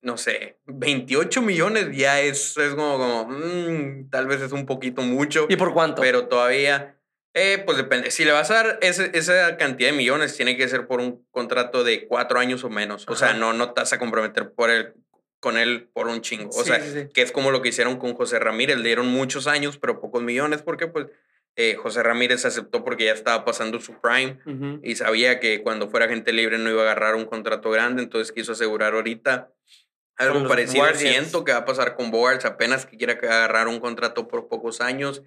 no sé, 28 millones ya es, es como, como mm, tal vez es un poquito mucho, ¿Y por cuánto? pero todavía, eh, pues depende. Si le vas a dar ese- esa cantidad de millones, tiene que ser por un contrato de cuatro años o menos. O sea, no, no te vas a comprometer por él, con él por un chingo. O Sí, sea, sí, que es como lo que hicieron con José Ramírez. Le dieron muchos años, pero pocos millones, porque pues eh, José Ramírez aceptó porque ya estaba pasando su prime y sabía que cuando fuera gente libre no iba a agarrar un contrato grande, entonces quiso asegurar ahorita algo parecido. Siento que va a pasar con Bogarts apenas que quiera agarrar un contrato por pocos años,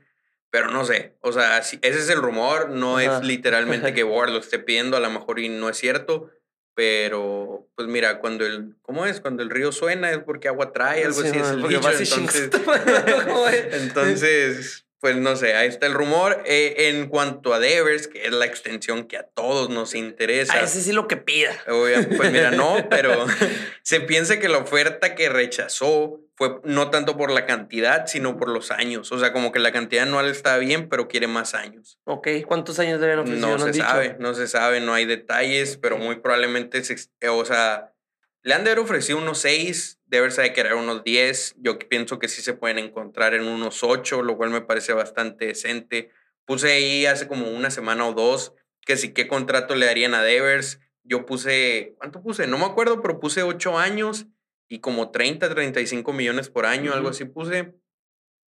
pero no sé. O sea, ese es el rumor, no Ajá. es literalmente que Bogart lo esté pidiendo, a lo mejor y no es cierto. Pero, pues mira, cuando el, ¿cómo es? Cuando el río suena es porque agua trae, algo Sí, así es man, el porque dicho. Entonces, chingas. ¿Cómo es? entonces, pues no sé, ahí está el rumor. Eh, en cuanto a Devers, que es la extensión que a todos nos interesa. A ese sí lo que pida. Obvia- pues mira, no, pero se piensa que la oferta que rechazó fue no tanto por la cantidad, sino por los años. O sea, como que la cantidad anual está bien, pero quiere más años. Ok, ¿cuántos años le habían ofrecido? No se dicho? sabe, no se sabe, no hay detalles, pero muy probablemente, se, o sea, le han de haber ofrecido unos 6, debe ser de querer unos 10. Yo pienso que sí se pueden encontrar en unos 8, lo cual me parece bastante decente. Puse ahí hace como una semana o dos que sí qué contrato le darían a Devers. Yo puse, ¿cuánto puse? No me acuerdo, pero puse 8 años y como 30, 35 millones por año, algo Ujú. así puse,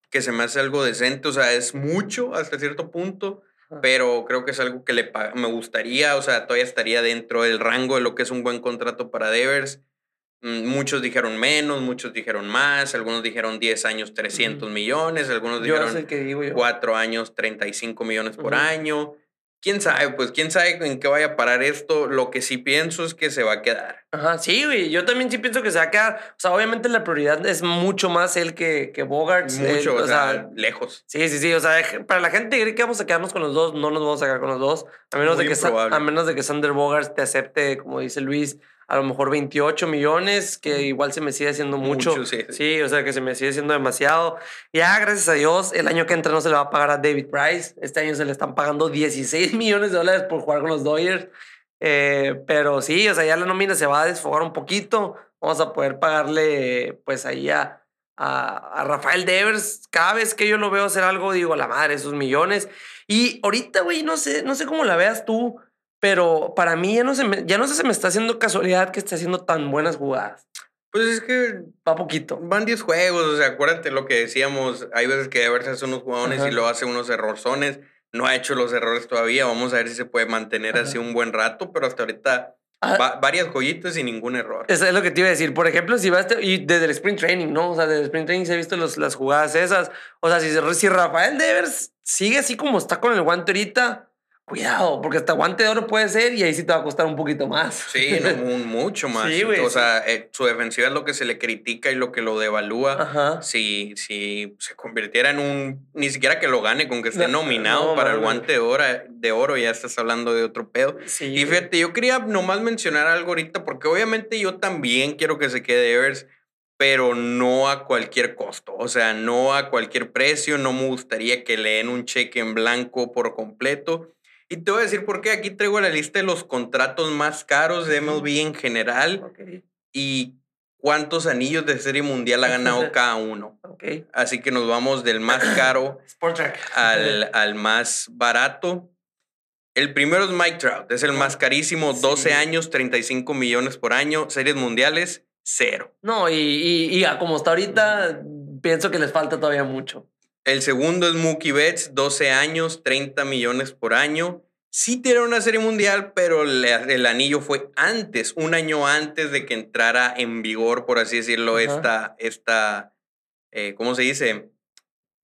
que se me hace algo decente, o sea, es mucho hasta cierto punto, pero creo que es algo que le me gustaría, o sea, todavía estaría dentro del rango de lo que es un buen contrato para Devers. Mm, Muchos dijeron menos, muchos dijeron más, algunos dijeron 10 años 300 Ujú. millones, algunos Yo dijeron que digo yo. 4 años 35 millones por año. ¿Quién sabe? Pues quién sabe en qué vaya a parar esto. Lo que sí pienso es que se va a quedar. Ajá, sí, güey. Yo también sí pienso que se va a quedar. O sea, obviamente la prioridad es mucho más él que, que Bogart. Mucho, o sea, lejos. Sí, sí, sí. O sea, para la gente que cree que vamos a quedarnos con los dos, no nos vamos a quedar con los dos. A menos, de que, a menos de que Sander Bogart te acepte, como dice Luis, a lo mejor 28 millones, que igual se me sigue haciendo mucho. Mucho, sí, sí. Sí, o sea, que se me sigue siendo demasiado. Ya, gracias a Dios, el año que entra no se le va a pagar a David Price. Este año se le están pagando 16 millones de dólares por jugar con los Dodgers. Eh, pero sí, o sea, ya la nómina se va a desfogar un poquito. Vamos a poder pagarle, pues ahí a, a, Rafael Devers. Cada vez que yo lo veo hacer algo, digo, a la madre, esos millones. Y ahorita, güey, no sé, no sé cómo la veas tú, pero para mí ya no, se me, ya no sé si me está haciendo casualidad que esté haciendo tan buenas jugadas. Pues es que va poquito. Van 10 juegos, o sea, acuérdate lo que decíamos, hay veces que Devers hace unos jugadores y lo hace unos errorzones, no ha hecho los errores todavía, vamos a ver si se puede mantener así un buen rato, pero hasta ahorita Ah. varias joyitas y ningún error. Eso es lo que te iba a decir. Por ejemplo, si vas y desde el sprint training, ¿no? O sea, desde el sprint training se ha visto los, las jugadas esas. O sea, si, si Rafael Devers sigue así como está con el guante ahorita, cuidado, porque hasta guante de oro puede ser y ahí sí te va a costar un poquito más. Sí, mucho más. Sí, o sea, eh, su defensiva es lo que se le critica y lo que lo devalúa. Ajá. Si, si se convirtiera en un, ni siquiera que lo gane, con que esté nominado para el guante de oro, de oro, ya estás hablando de otro pedo. Sí, y fíjate, yo quería nomás mencionar algo ahorita, porque obviamente yo también quiero que se quede Evers pero no a cualquier costo, o sea, no a cualquier precio, no me gustaría que le den un cheque en blanco por completo. Y te voy a decir por qué. Aquí traigo la lista de los contratos más caros de MLB en general y cuántos anillos de serie mundial ha ganado cada uno. Así que nos vamos del más caro al, al más barato. El primero es Mike Trout, es el más carísimo, 12 años, 35 millones por año, series mundiales, cero. No, y, y, y como está ahorita, pienso que les falta todavía mucho. El segundo es Mookie Betts, 12 años, 30 millones por año. Sí tiene una serie mundial, pero el anillo fue antes, un año antes de que entrara en vigor, por así decirlo, esta, esta eh, ¿cómo se dice?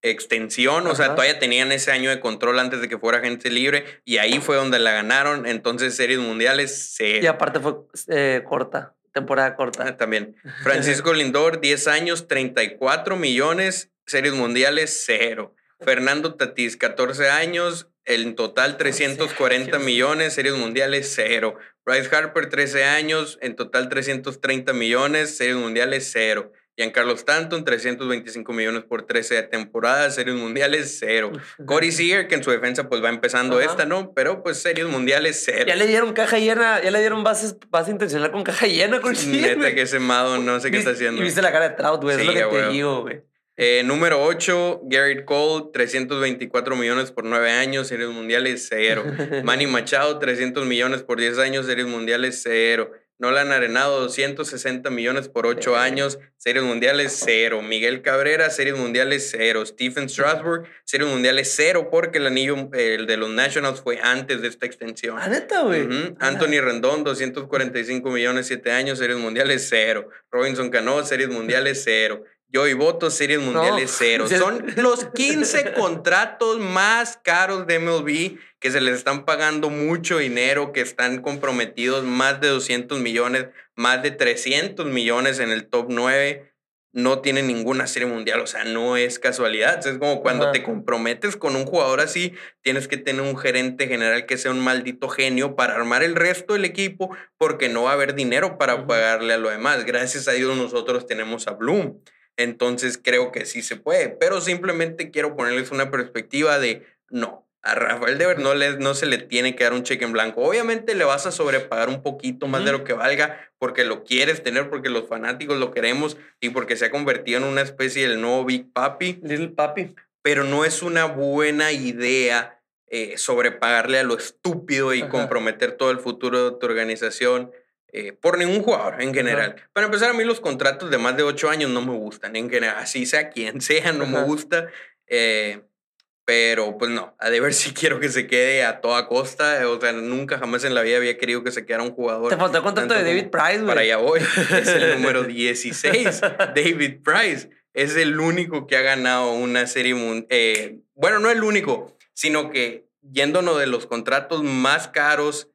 Extensión, o sea, todavía tenían ese año de control antes de que fuera gente libre y ahí fue donde la ganaron. Entonces, series mundiales se. Y aparte fue eh, corta, temporada corta. Ah, también. Francisco Lindor, 10 años, 34 millones series mundiales, cero. Fernando Tatís, 14 años, en total 340 millones, series mundiales, cero. Bryce Harper, 13 años, en total 330 millones, series mundiales, cero. Giancarlo Stanton, 325 millones por 13 temporadas, series mundiales, cero. Corey Seager, que en su defensa pues va empezando esta, ¿no? Pero pues series mundiales, cero. Ya le dieron caja llena, ya le dieron bases, base intencional con caja llena, Corey Seager. Neta que ese Mado no sé qué está haciendo. Y viste la cara de Trout, güey, es lo que te digo, güey. Eh, número 8, Garrett Cole, 324 millones por 9 años, series mundiales, cero. Manny Machado, 300 millones por 10 años, series mundiales, cero. Nolan Arenado, 260 millones por 8 años, series mundiales, cero. Miguel Cabrera, series mundiales, cero. Stephen Strasburg, series mundiales, cero, porque el anillo el de los Nationals fue antes de esta extensión. ¿Ah, neta, güey? Anthony Rendón, 245 millones, 7 años, series mundiales, cero. Robinson Cano, series mundiales, cero. Yo y voto, series mundiales cero. Son los 15 contratos más caros de MLB que se les están pagando mucho dinero, que están comprometidos más de 200 millones, más de 300 millones en el top 9. No tienen ninguna serie mundial, o sea, no es casualidad. Es como cuando te comprometes con un jugador así, tienes que tener un gerente general que sea un maldito genio para armar el resto del equipo, porque no va a haber dinero para pagarle a lo demás. Gracias a Dios nosotros tenemos a Bloom. Entonces creo que sí se puede, pero simplemente quiero ponerles una perspectiva de no. A Rafael Dever no, le, no se le tiene que dar un cheque en blanco. Obviamente le vas a sobrepagar un poquito más de lo que valga porque lo quieres tener, porque los fanáticos lo queremos y porque se ha convertido en una especie del nuevo Big Papi. Little Papi. Pero no es una buena idea eh, sobrepagarle a lo estúpido y comprometer todo el futuro de tu organización eh, por ningún jugador en general. Para empezar, a mí los contratos de más de ocho años no me gustan, en general, así sea quien sea, no me gusta. Eh, pero pues no, a de ver si quiero que se quede a toda costa. O sea, nunca jamás en la vida había querido que se quedara un jugador. Te faltó el contrato de David Price, güey. Para allá voy. Es el número 16. David Price es el único que ha ganado una serie. Eh, bueno, no el único, sino que yéndonos de los contratos más caros,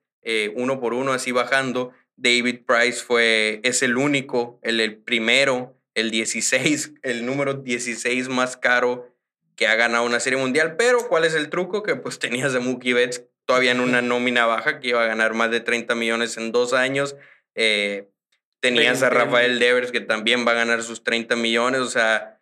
uno por uno, así bajando, David Price fue, es el único, el, el primero, el 16, el número 16 más caro que ha ganado una serie mundial. Pero, ¿cuál es el truco? Que pues tenías a Mookie Betts todavía en una nómina baja que iba a ganar más de 30 millones en dos años. Eh, tenías a Rafael Devers que también va a ganar sus 30 millones. O sea,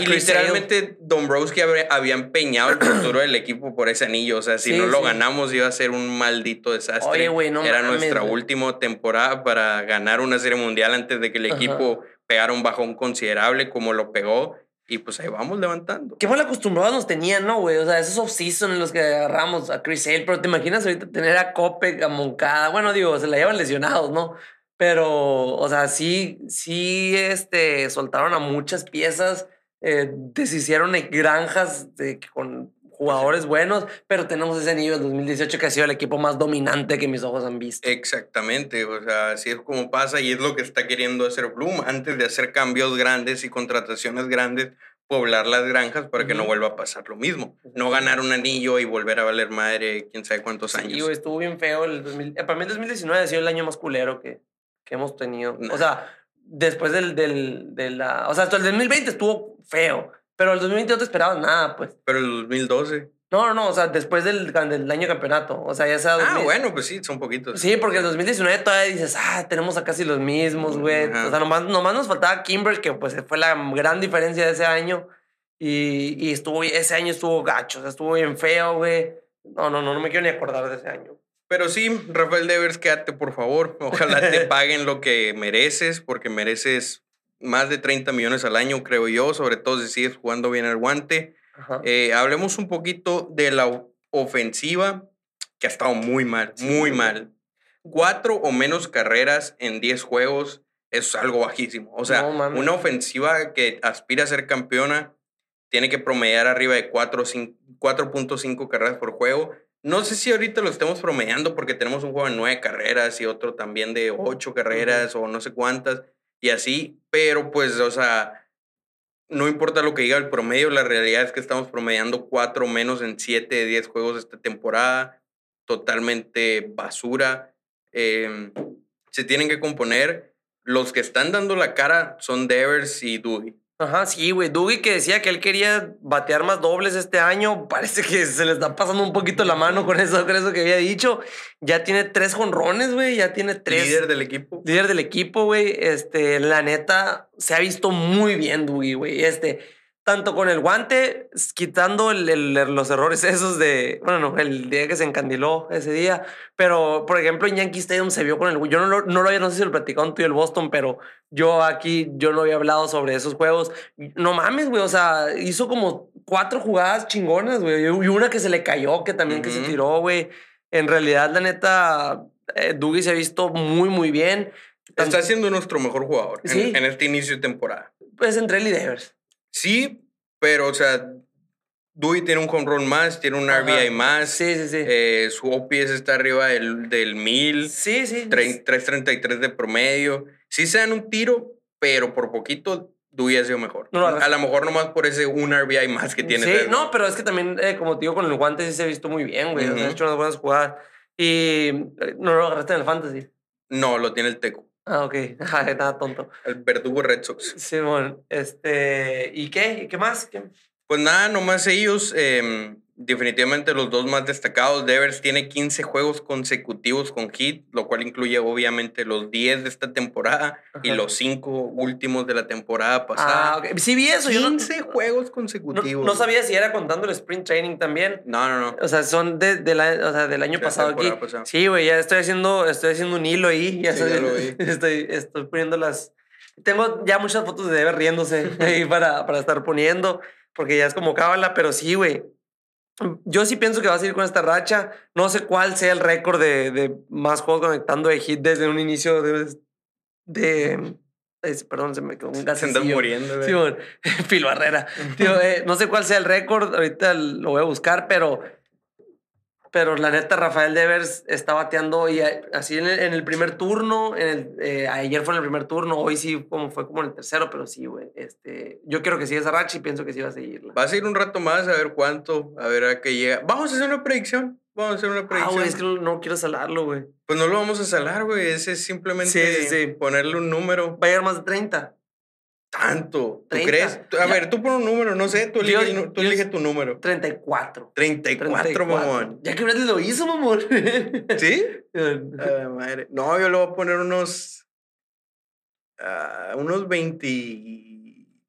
y literalmente Dombrowski había empeñado el futuro del equipo por ese anillo. O sea, si no lo ganamos iba a ser un maldito desastre. Era nuestra última temporada para ganar una serie mundial antes de que el equipo pegar un bajón considerable como lo pegó. Y pues ahí vamos levantando. Qué mal acostumbrados nos tenían, ¿no, güey? O sea, esos off-season en los que agarramos a Chris Hale, pero te imaginas ahorita tener a Cope, a Moncada. Bueno, digo, se la llevan lesionados, ¿no? Pero, o sea, sí, sí, este, soltaron a muchas piezas, eh, deshicieron granjas de, con jugadores buenos, pero tenemos ese nivel 2018 que ha sido el equipo más dominante que mis ojos han visto. Exactamente, o sea, así es como pasa y es lo que está queriendo hacer Bloom antes de hacer cambios grandes y contrataciones grandes, poblar las granjas para que no vuelva a pasar lo mismo. No ganar un anillo y volver a valer madre quién sabe cuántos años. Sí, estuvo bien feo. El 2000, para mí el 2019 ha sido el año más culero que, que hemos tenido. O sea, después del, del, de la... O sea, hasta el 2020 estuvo feo pero el 2020 no te esperabas nada, pues. Pero el 2012. No, no, no, o sea, después del, del año campeonato. O sea, ya sea. Ah, bueno, pues sí, son poquitos. Sí, porque el 2019 todavía dices, ah, tenemos a casi los mismos, güey. O sea, nomás, nomás nos faltaba Kimber, que pues fue la gran diferencia de ese año. Y, y estuvo, ese año estuvo gacho, o sea, estuvo bien feo, güey. No, no, no, no me quiero ni acordar de ese año. Pero sí, Rafael Devers, quédate, por favor. Ojalá te paguen lo que mereces, porque mereces más de 30 millones al año, creo yo, sobre todo si sigues jugando bien el guante. Eh, hablemos un poquito de la ofensiva, que ha estado muy mal, muy mal. Cuatro o menos carreras en 10 juegos es algo bajísimo. O sea, una ofensiva que aspira a ser campeona tiene que promediar arriba de 4.5 carreras por juego. No sé si ahorita lo estemos promediando porque tenemos un juego de 9 carreras y otro también de 8 carreras o no sé cuántas y así, pero pues, o sea, no importa lo que diga el promedio, la realidad es que estamos promediando cuatro menos en siete de diez juegos esta temporada, totalmente basura. Em, se tienen que componer. Los que están dando la cara son Devers y Dewey. Ajá, sí, güey. Dougie que decía que él quería batear más dobles este año. Parece que se le está pasando un poquito la mano con eso, con eso que había dicho. Ya tiene tres jonrones, güey. Ya tiene tres. Líder del equipo. Líder del equipo, güey. Este, la neta, se ha visto muy bien, Dougie, güey. Este tanto con el guante, quitando el, los errores esos de, bueno, no, el día que se encandiló ese día, pero por ejemplo en Yankee Stadium se vio con el, yo no lo, no lo había, no sé si lo platicaron tú y el Boston, pero yo aquí, yo no había hablado sobre esos juegos. No mames, güey, o sea, hizo como cuatro jugadas chingonas, güey, y una que se le cayó, que también que se tiró, güey. En realidad, la neta, eh, se ha visto muy, muy bien. Está siendo nuestro mejor jugador en, en, este inicio de temporada. Pues entre él y Devers. Sí, pero, o sea, Dewey tiene un home run más, tiene un RBI más. Sí, sí, sí. Eh, su OPS está arriba del, del 1000. Sí, sí. 333 de promedio. Sí se dan un tiro, pero por poquito Dewey ha sido mejor. a lo mejor nomás por ese un RBI más que tiene. Sí, no, pero es que también, eh, como te digo, con el guante sí se ha visto muy bien, güey. ha hecho unas buenas jugadas. Y eh, no lo agarraste en el fantasy. No, lo tiene el Teco. Ah, ok. Nada tonto. El verdugo Red Sox. Simón, este, ¿y qué? ¿Y qué más? ¿Qué? Pues nada, nomás ellos, eh, definitivamente los dos más destacados. Devers tiene 15 juegos consecutivos con hit, lo cual incluye obviamente los 10 de esta temporada y los 5 últimos de la temporada pasada. Ah, ok. Sí vi eso. 15 yo no, juegos consecutivos. No, sabía si era contando el sprint training también. No, no, no. O sea, son de, de la, o sea, del año pasado aquí. Sí, güey, ya estoy haciendo, estoy haciendo un hilo ahí. Ya, sí, lo vi. Estoy, estoy poniendo las... Tengo ya muchas fotos de Devers riéndose ahí para, para estar poniendo, porque ya es como cábala, pero sí, güey yo sí pienso que va a seguir con esta racha. No sé cuál sea el récord de, de más juegos conectando de hit desde un inicio de. de perdón, se me quedó un gas. Se anda muriendo, Sí, bueno, Barrera. Tío, eh, no sé cuál sea el récord, ahorita lo voy a buscar, pero pero la neta, Rafael Devers está bateando y así en el, primer turno, en el, eh, ayer fue en el primer turno, hoy sí como fue como en el tercero, pero sí, güey. Este, yo quiero que siga esa racha y pienso que sí va a seguirla. Va a seguir un rato más a ver cuánto, a ver a qué llega. Vamos a hacer una predicción. Vamos a hacer una predicción. Ah, güey, es que no, quiero salarlo, güey. Pues no lo vamos a salar, güey. Ese es simplemente ponerle un número. Va a llegar más de 30. Tanto. ¿Tú crees? A ver, tú pon un número, no sé, tú elige, tu número. 34. 34, mamón. Ya que lo hizo, mamón. ¿Sí? madre. No, yo le voy a poner unos. Uh, unos 20.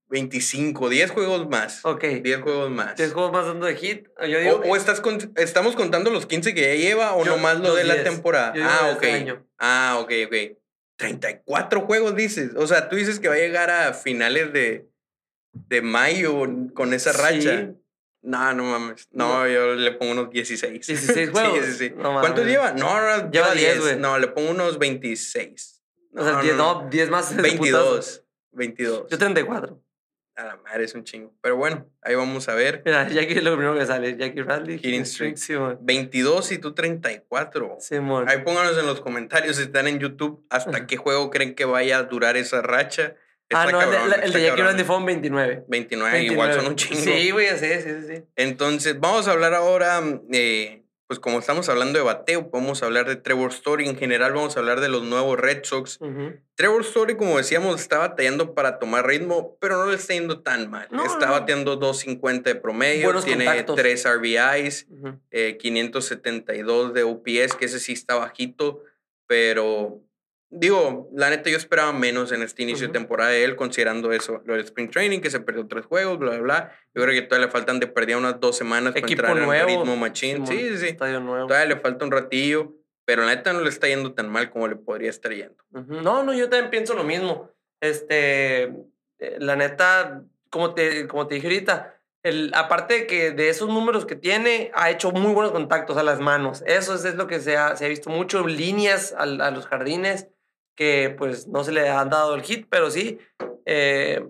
25, 10 juegos más. Ok. 10 juegos más. 10 juegos más dando de hit. Yo digo o, estás estamos contando los 15 que ya lleva o nomás lo de la temporada. ah, ok. Este ah, ok, ok. 34 juegos, dices. O sea, tú dices que va a llegar a finales de, de mayo con esa racha. Sí. No, no mames. No, yo le pongo unos 16. 16 juegos. Sí, sí. No ¿Cuántos lleva? No, no, Lleva lleva 10, 10. güey. No, le pongo unos 26. O sea, 10, no, 10 más. de putazo. 22. 22. Yo 34. A la madre es un chingo. Pero bueno, ahí vamos a ver. Mira, Jackie es lo primero que sale. Jackie Radley. Killing Streak. Simón. 22 y tú 34. Simón. Ahí pónganos en los comentarios si están en YouTube hasta qué juego creen que vaya a durar esa racha. Ah, no, el de- el, Jackie. Randy fue un 29. 29, igual son un chingo. Sí, güey, sí, sí. sí. Entonces, vamos a hablar ahora, eh, pues como estamos hablando de bateo, vamos a hablar de Trevor Story. En general, vamos a hablar de los nuevos Red Sox. Trevor Story, como decíamos, está batallando para tomar ritmo, pero no le está yendo tan mal. No, está no. bateando 250 de promedio, Buenos tiene contactos. 3 RBIs, Ujú. eh, 572 de OPS, que ese sí está bajito, pero digo, la neta yo esperaba menos en este inicio Ujú. de temporada de él, considerando eso, lo del Spring Training, que se perdió tres juegos, bla, bla, bla. Yo creo que todavía le faltan de perdida unas dos semanas Equipo para entrar nuevo. en ritmo machín. Sí, sí, sí. Todavía le falta un ratillo, pero la neta no le está yendo tan mal como le podría estar yendo. Ujú. No, no, yo también pienso lo mismo. Este, eh, la neta, como te, como te dije ahorita, el, aparte de que de esos números que tiene, ha hecho muy buenos contactos a las manos. Eso es, es lo que se ha, se ha visto mucho, líneas al- a, los jardines, que pues no se le han dado el hit, pero sí, eh,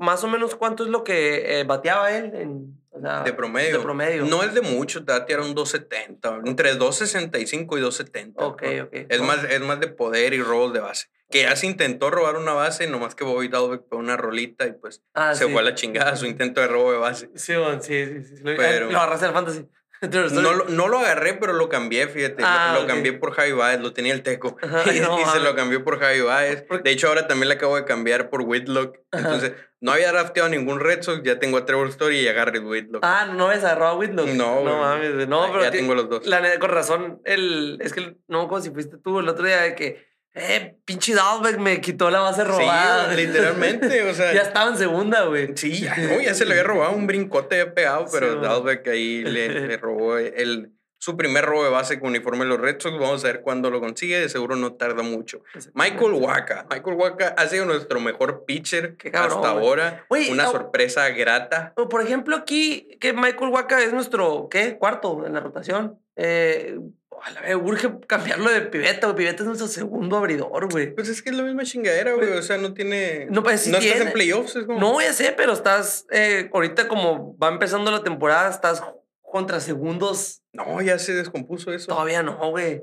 más o menos cuánto es lo que eh, bateaba él en, o sea, De promedio. De promedio. No es de mucho, te va a tirar un 270, entre 265 y 270. Ok, ¿no? ok. Es, más, es más de poder y robos de base. Que ya se intentó robar una base, nomás que Bobby Dalbeck pegó una rolita y pues Ah, se sí. fue a la chingada su intento de robo de base. Sí, sí, sí, sí. Lo, Pero- lo agarraste al fantasy. No lo, no lo agarré, pero lo cambié, fíjate. lo- Ah, lo cambié por Javi Baez, lo tenía el teco. Ajá, y, no y se lo cambió por Javi Baez. ¿Por De hecho, ahora también le acabo de cambiar por Whitlock. Ajá. Entonces, no había drafteado ningún Red Sox, ya tengo a Trevor Story y a Garrett Whitlock. Ah, no es a Rob Whitlock. No. No mames. No, pero ya tengo los dos. La neta, con razón, el, es que no como si fuiste tú el otro día de que, eh, pinche Dalbeck me quitó la base robada. Sí, literalmente, o sea. ya estaba en segunda, güey. Sí, ya, no, ya se le había robado un brincote había pegado, pero Sí. Dalbeck ahí le, le robó el, su primer robo de base con uniforme de los Red Sox. Vamos a ver cuándo lo consigue, de seguro no tarda mucho. Michael Waka. Michael Waka ha sido nuestro mejor pitcher cabrón, hasta ahora. Una ah, sorpresa grata. Por ejemplo, aquí, que Michael Waka es nuestro, ¿qué? Cuarto en la rotación. Eh, a la vez, urge cambiarlo de piveta, güey. Piveta es nuestro segundo abridor, güey. Pues es que es la misma chingadera, güey. O sea, no tiene. No, pues sí no estás en playoffs. Es como, No, ya sé, pero estás, eh, ahorita como va empezando la temporada, estás contra segundos. No, ya se descompuso eso. Todavía no, güey.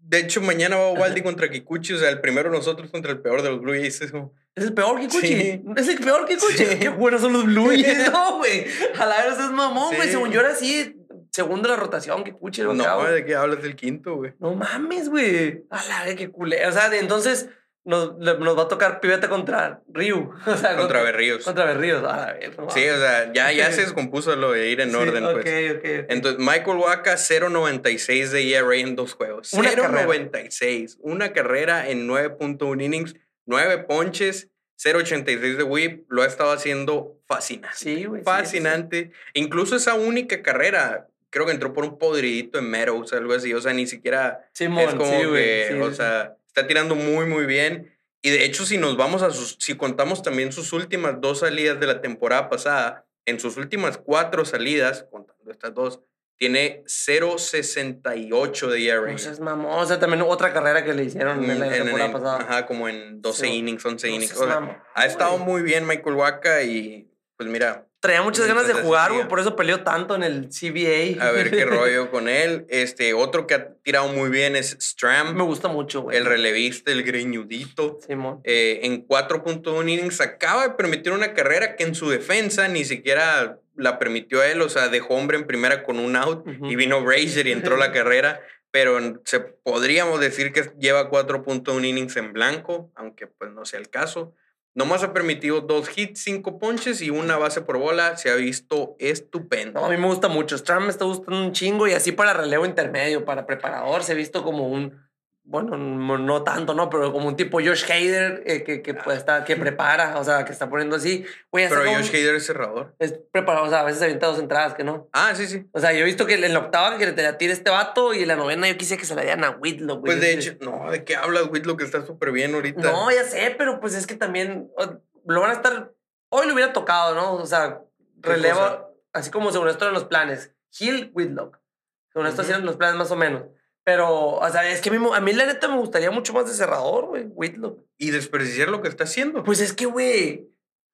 De hecho, mañana va Waldi contra Kikuchi. O sea, el primero nosotros contra el peor de los Blue Jays. Es como, Es el peor Kikuchi. Sí. Es el peor Kikuchi. Sí. Qué buenos son los Blue Jays. No, güey. A la vez es mamón, güey. Sí. Según yo era así, segundo de la rotación, Kikuchi. lo no. ¿de qué hablas del quinto, güey? No mames, güey. A la vez, qué culé. O sea, de entonces nos, nos va a tocar piveta contra Ryu. O sea, Contra Berríos. Contra Berríos. No Sí, o sea, ya, ya se descompuso lo de ir en Sí, orden, ok, pues. ok, ok. Entonces, Michael Waka, 0.96 de ERA en dos juegos. Una carrera. 0.96. Una carrera en 9.1 innings, 9 ponches, 0.86 de whip. Lo ha estado haciendo fascinante. Sí, güey. sí, fascinante. Incluso esa única carrera, creo que entró por un podridito en Meadows, algo así. O sea, ni siquiera Simón, es como sí, que, sí, o sí. sea, está tirando muy, muy bien. Y de hecho, si nos vamos a sus, si contamos también sus últimas dos salidas de la temporada pasada, en sus últimas cuatro salidas, contando estas dos, tiene 0.68 de ERA. No seas mamón. O sea, también otra carrera que le hicieron en la En- en- temporada en- pasada. Ajá, como en 12 Sí. innings, 11 No innings. O sea, ha estado muy bien Michael Waka y pues mira, Traía muchas ganas de jugar, güey. Por eso peleó tanto en el CBA. a ver qué rollo con él. Este, otro que ha tirado muy bien es Stram, Me gusta mucho, güey. el relevista, el greñudito. Simón. eh, en 4.1 innings acaba de permitir una carrera que en su defensa ni siquiera la permitió a él, o sea, dejó hombre en primera con un out Ujú. y vino Brazier y entró la carrera, pero se podríamos decir que lleva 4.1 innings en blanco, aunque pues no sea el caso. Nomás ha permitido dos hits, cinco ponches y una base por bola. Se ha visto estupendo. No, a mí me gusta mucho. Stram me está gustando un chingo y así para relevo intermedio, para preparador, se ha visto como un bueno, no, tanto, ¿no? Pero como un tipo Josh Hader eh, que, que, pues, está, que prepara, o sea, que está poniendo así. pero Josh Hader es cerrador. Es preparado, o sea, a veces avienta dos entradas, que no. Ah, sí, sí. O sea, yo he visto que en la octava que te la tire este vato y en la novena yo quise que se la dieran a Whitlock. Pues de hecho, no, ¿de qué hablas, Whitlock? Que está súper bien ahorita. No, ya sé, pero pues es que también lo van a estar. Hoy lo hubiera tocado, ¿no? O sea, relevo, así como según esto en los planes. Hill Whitlock. Según esto uh los planes más o menos. Pero, o sea, es que a mí, a mí la neta me gustaría mucho más de cerrador, güey, Whitlock. Y desperdiciar lo que está haciendo. Pues es que, güey.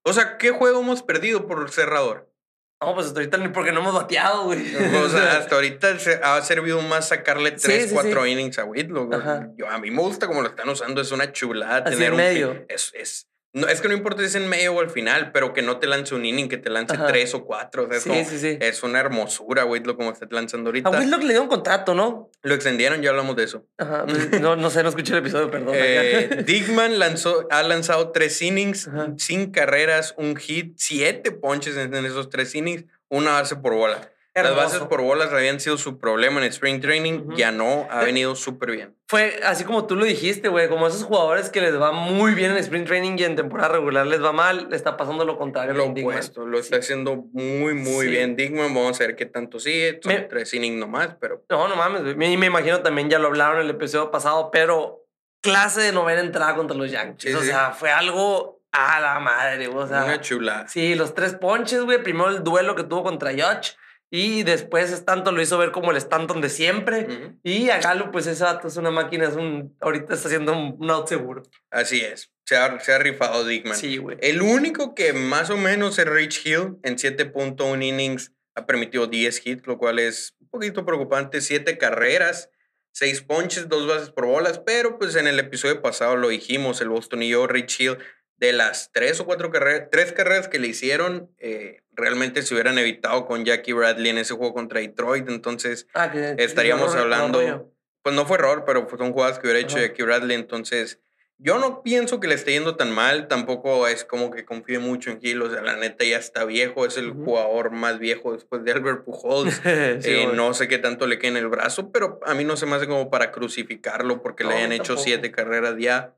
O sea, ¿qué juego hemos perdido por cerrador? No, pues hasta ahorita ni porque no hemos bateado, güey. O sea, hasta ahorita ha servido más sacarle 3, 4 innings a Whitlock. Yo, a mí me gusta como lo están usando, es una chulada tener un medio. Es, es, no, es que no importa si es en medio o al final, pero que no te lance un inning, que te lance tres o cuatro. O sea, sí, sí, sí. es una hermosura, Whitlock, como está lanzando ahorita. A Whitlock le dio un contrato, ¿no? Lo extendieron, ya hablamos de eso. Ajá. Pues, no, no sé, no escuché el episodio, perdón. Eh, Digman lanzó, ha lanzado tres innings, sin carreras, un hit, siete ponches en, en esos tres innings, una base por bola. Las bases por bolas habían sido su problema en Spring Training, ya no, ha venido súper bien. Fue así como tú lo dijiste, güey, como esos jugadores que les va muy bien en Spring Training y en temporada regular les va mal, le está pasando lo contrario. Lo opuesto, lo está haciendo muy, muy bien Digman. Vamos a ver qué tanto sigue, son tres innings nomás, pero... No, no mames, güey. Y me imagino también ya lo hablaron en el episodio pasado, pero clase de novena entrada contra los Yankees. o sea, fue algo a la madre. O sea, Una chula. Sí, los tres ponches, güey. Primero el duelo que tuvo contra Yoch y después Stanton lo hizo ver como el Stanton de siempre. Y a Galo, pues ese vato es una máquina, es un, ahorita está haciendo un, out seguro. Así es. Se ha, se ha rifado Dickman. Sí, güey. El único que más o menos es Rich Hill en 7.1 innings ha permitido 10 hits, lo cual es un poquito preocupante. 7 carreras, 6 ponches, 2 bases por bolas, pero pues en el episodio pasado lo dijimos, el Boston y yo, Rich Hill de las tres o cuatro carreras, tres carreras que le hicieron, eh, realmente se hubieran evitado con Jackie Bradley en ese juego contra Detroit. Entonces, ah, estaríamos hablando. pues no fue error, pero son jugadas que hubiera hecho Jackie Bradley. Entonces, yo no pienso que le esté yendo tan mal. Tampoco es como que confíe mucho en Gil. O sea, la neta ya está viejo. Es el jugador más viejo después de Albert Pujols. Eh, no sé qué tanto le queda en el brazo, pero a mí no se me hace como para crucificarlo porque le hayan hecho siete carreras ya.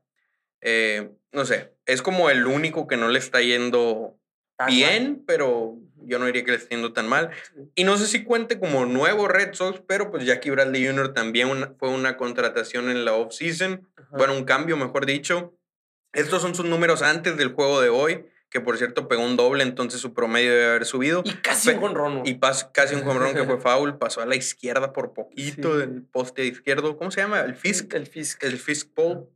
Eh, no sé, es como el único que no le está yendo bien, pero yo no diría que le esté yendo tan mal. Y no sé si cuente como nuevo Red Sox, pero pues Jackie Bradley Jr. también fue una contratación en la offseason. Bueno, un cambio, mejor dicho. Estos son sus números antes del juego de hoy, que por cierto pegó un doble, entonces su promedio debe haber subido. Y casi un jonrón. Y casi un jonrón que fue foul, pasó a la izquierda por poquito del poste izquierdo. ¿Cómo se llama? El Fisk. El Fisk. El Fisk Pole.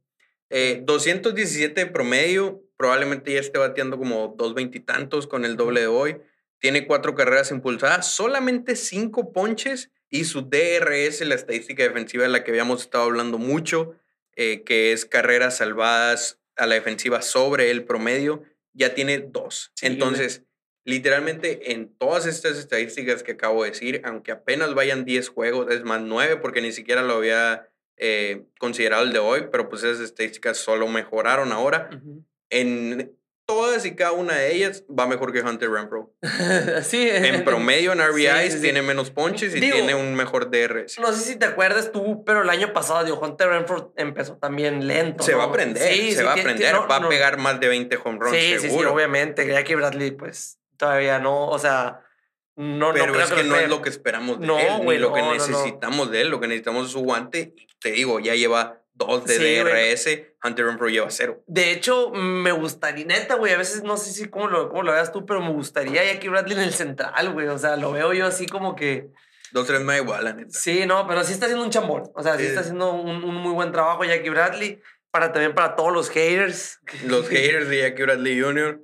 217 eh, de promedio, probablemente ya esté bateando como dos veintitantos con el doble de hoy. Tiene cuatro carreras impulsadas, solamente cinco ponches y su DRS, la estadística defensiva de la que habíamos estado hablando mucho, eh, que es carreras salvadas a la defensiva sobre el promedio, ya tiene dos. Entonces, literalmente en todas estas estadísticas que acabo de decir, aunque apenas vayan 10 juegos, es más 9 porque ni siquiera lo había eh, considerado el de hoy, pero pues esas estadísticas solo mejoraron ahora. En todas y cada una de ellas va mejor que Hunter Renfro. sí. En promedio en RBIs tiene menos ponches y tiene un mejor DRS. No sé si te acuerdas tú, pero el año pasado, digo, Hunter Renfro empezó también lento. Se va a aprender, se va a aprender, va a pegar más de 20 home runs sí, seguro. Sí, sí, obviamente. Jackie Bradley, pues todavía no, o sea no, pero es que, no es lo que esperamos de él, ni lo que necesitamos de él. Lo que necesitamos es su guante. Te digo, ya lleva dos de DRS. Hunter Renfro lleva cero. De hecho, me gustaría, neta, güey, a veces no sé si cómo lo, cómo lo veas tú, pero me gustaría Jackie Bradley en el central, güey. O sea, lo veo yo así como que... Dos, tres me da igual, la neta. Sí, no, pero sí está haciendo un chambón. O sea, sí, está haciendo un, un, muy buen trabajo Jackie Bradley para también para todos los haters. Los haters de Jackie Bradley Jr.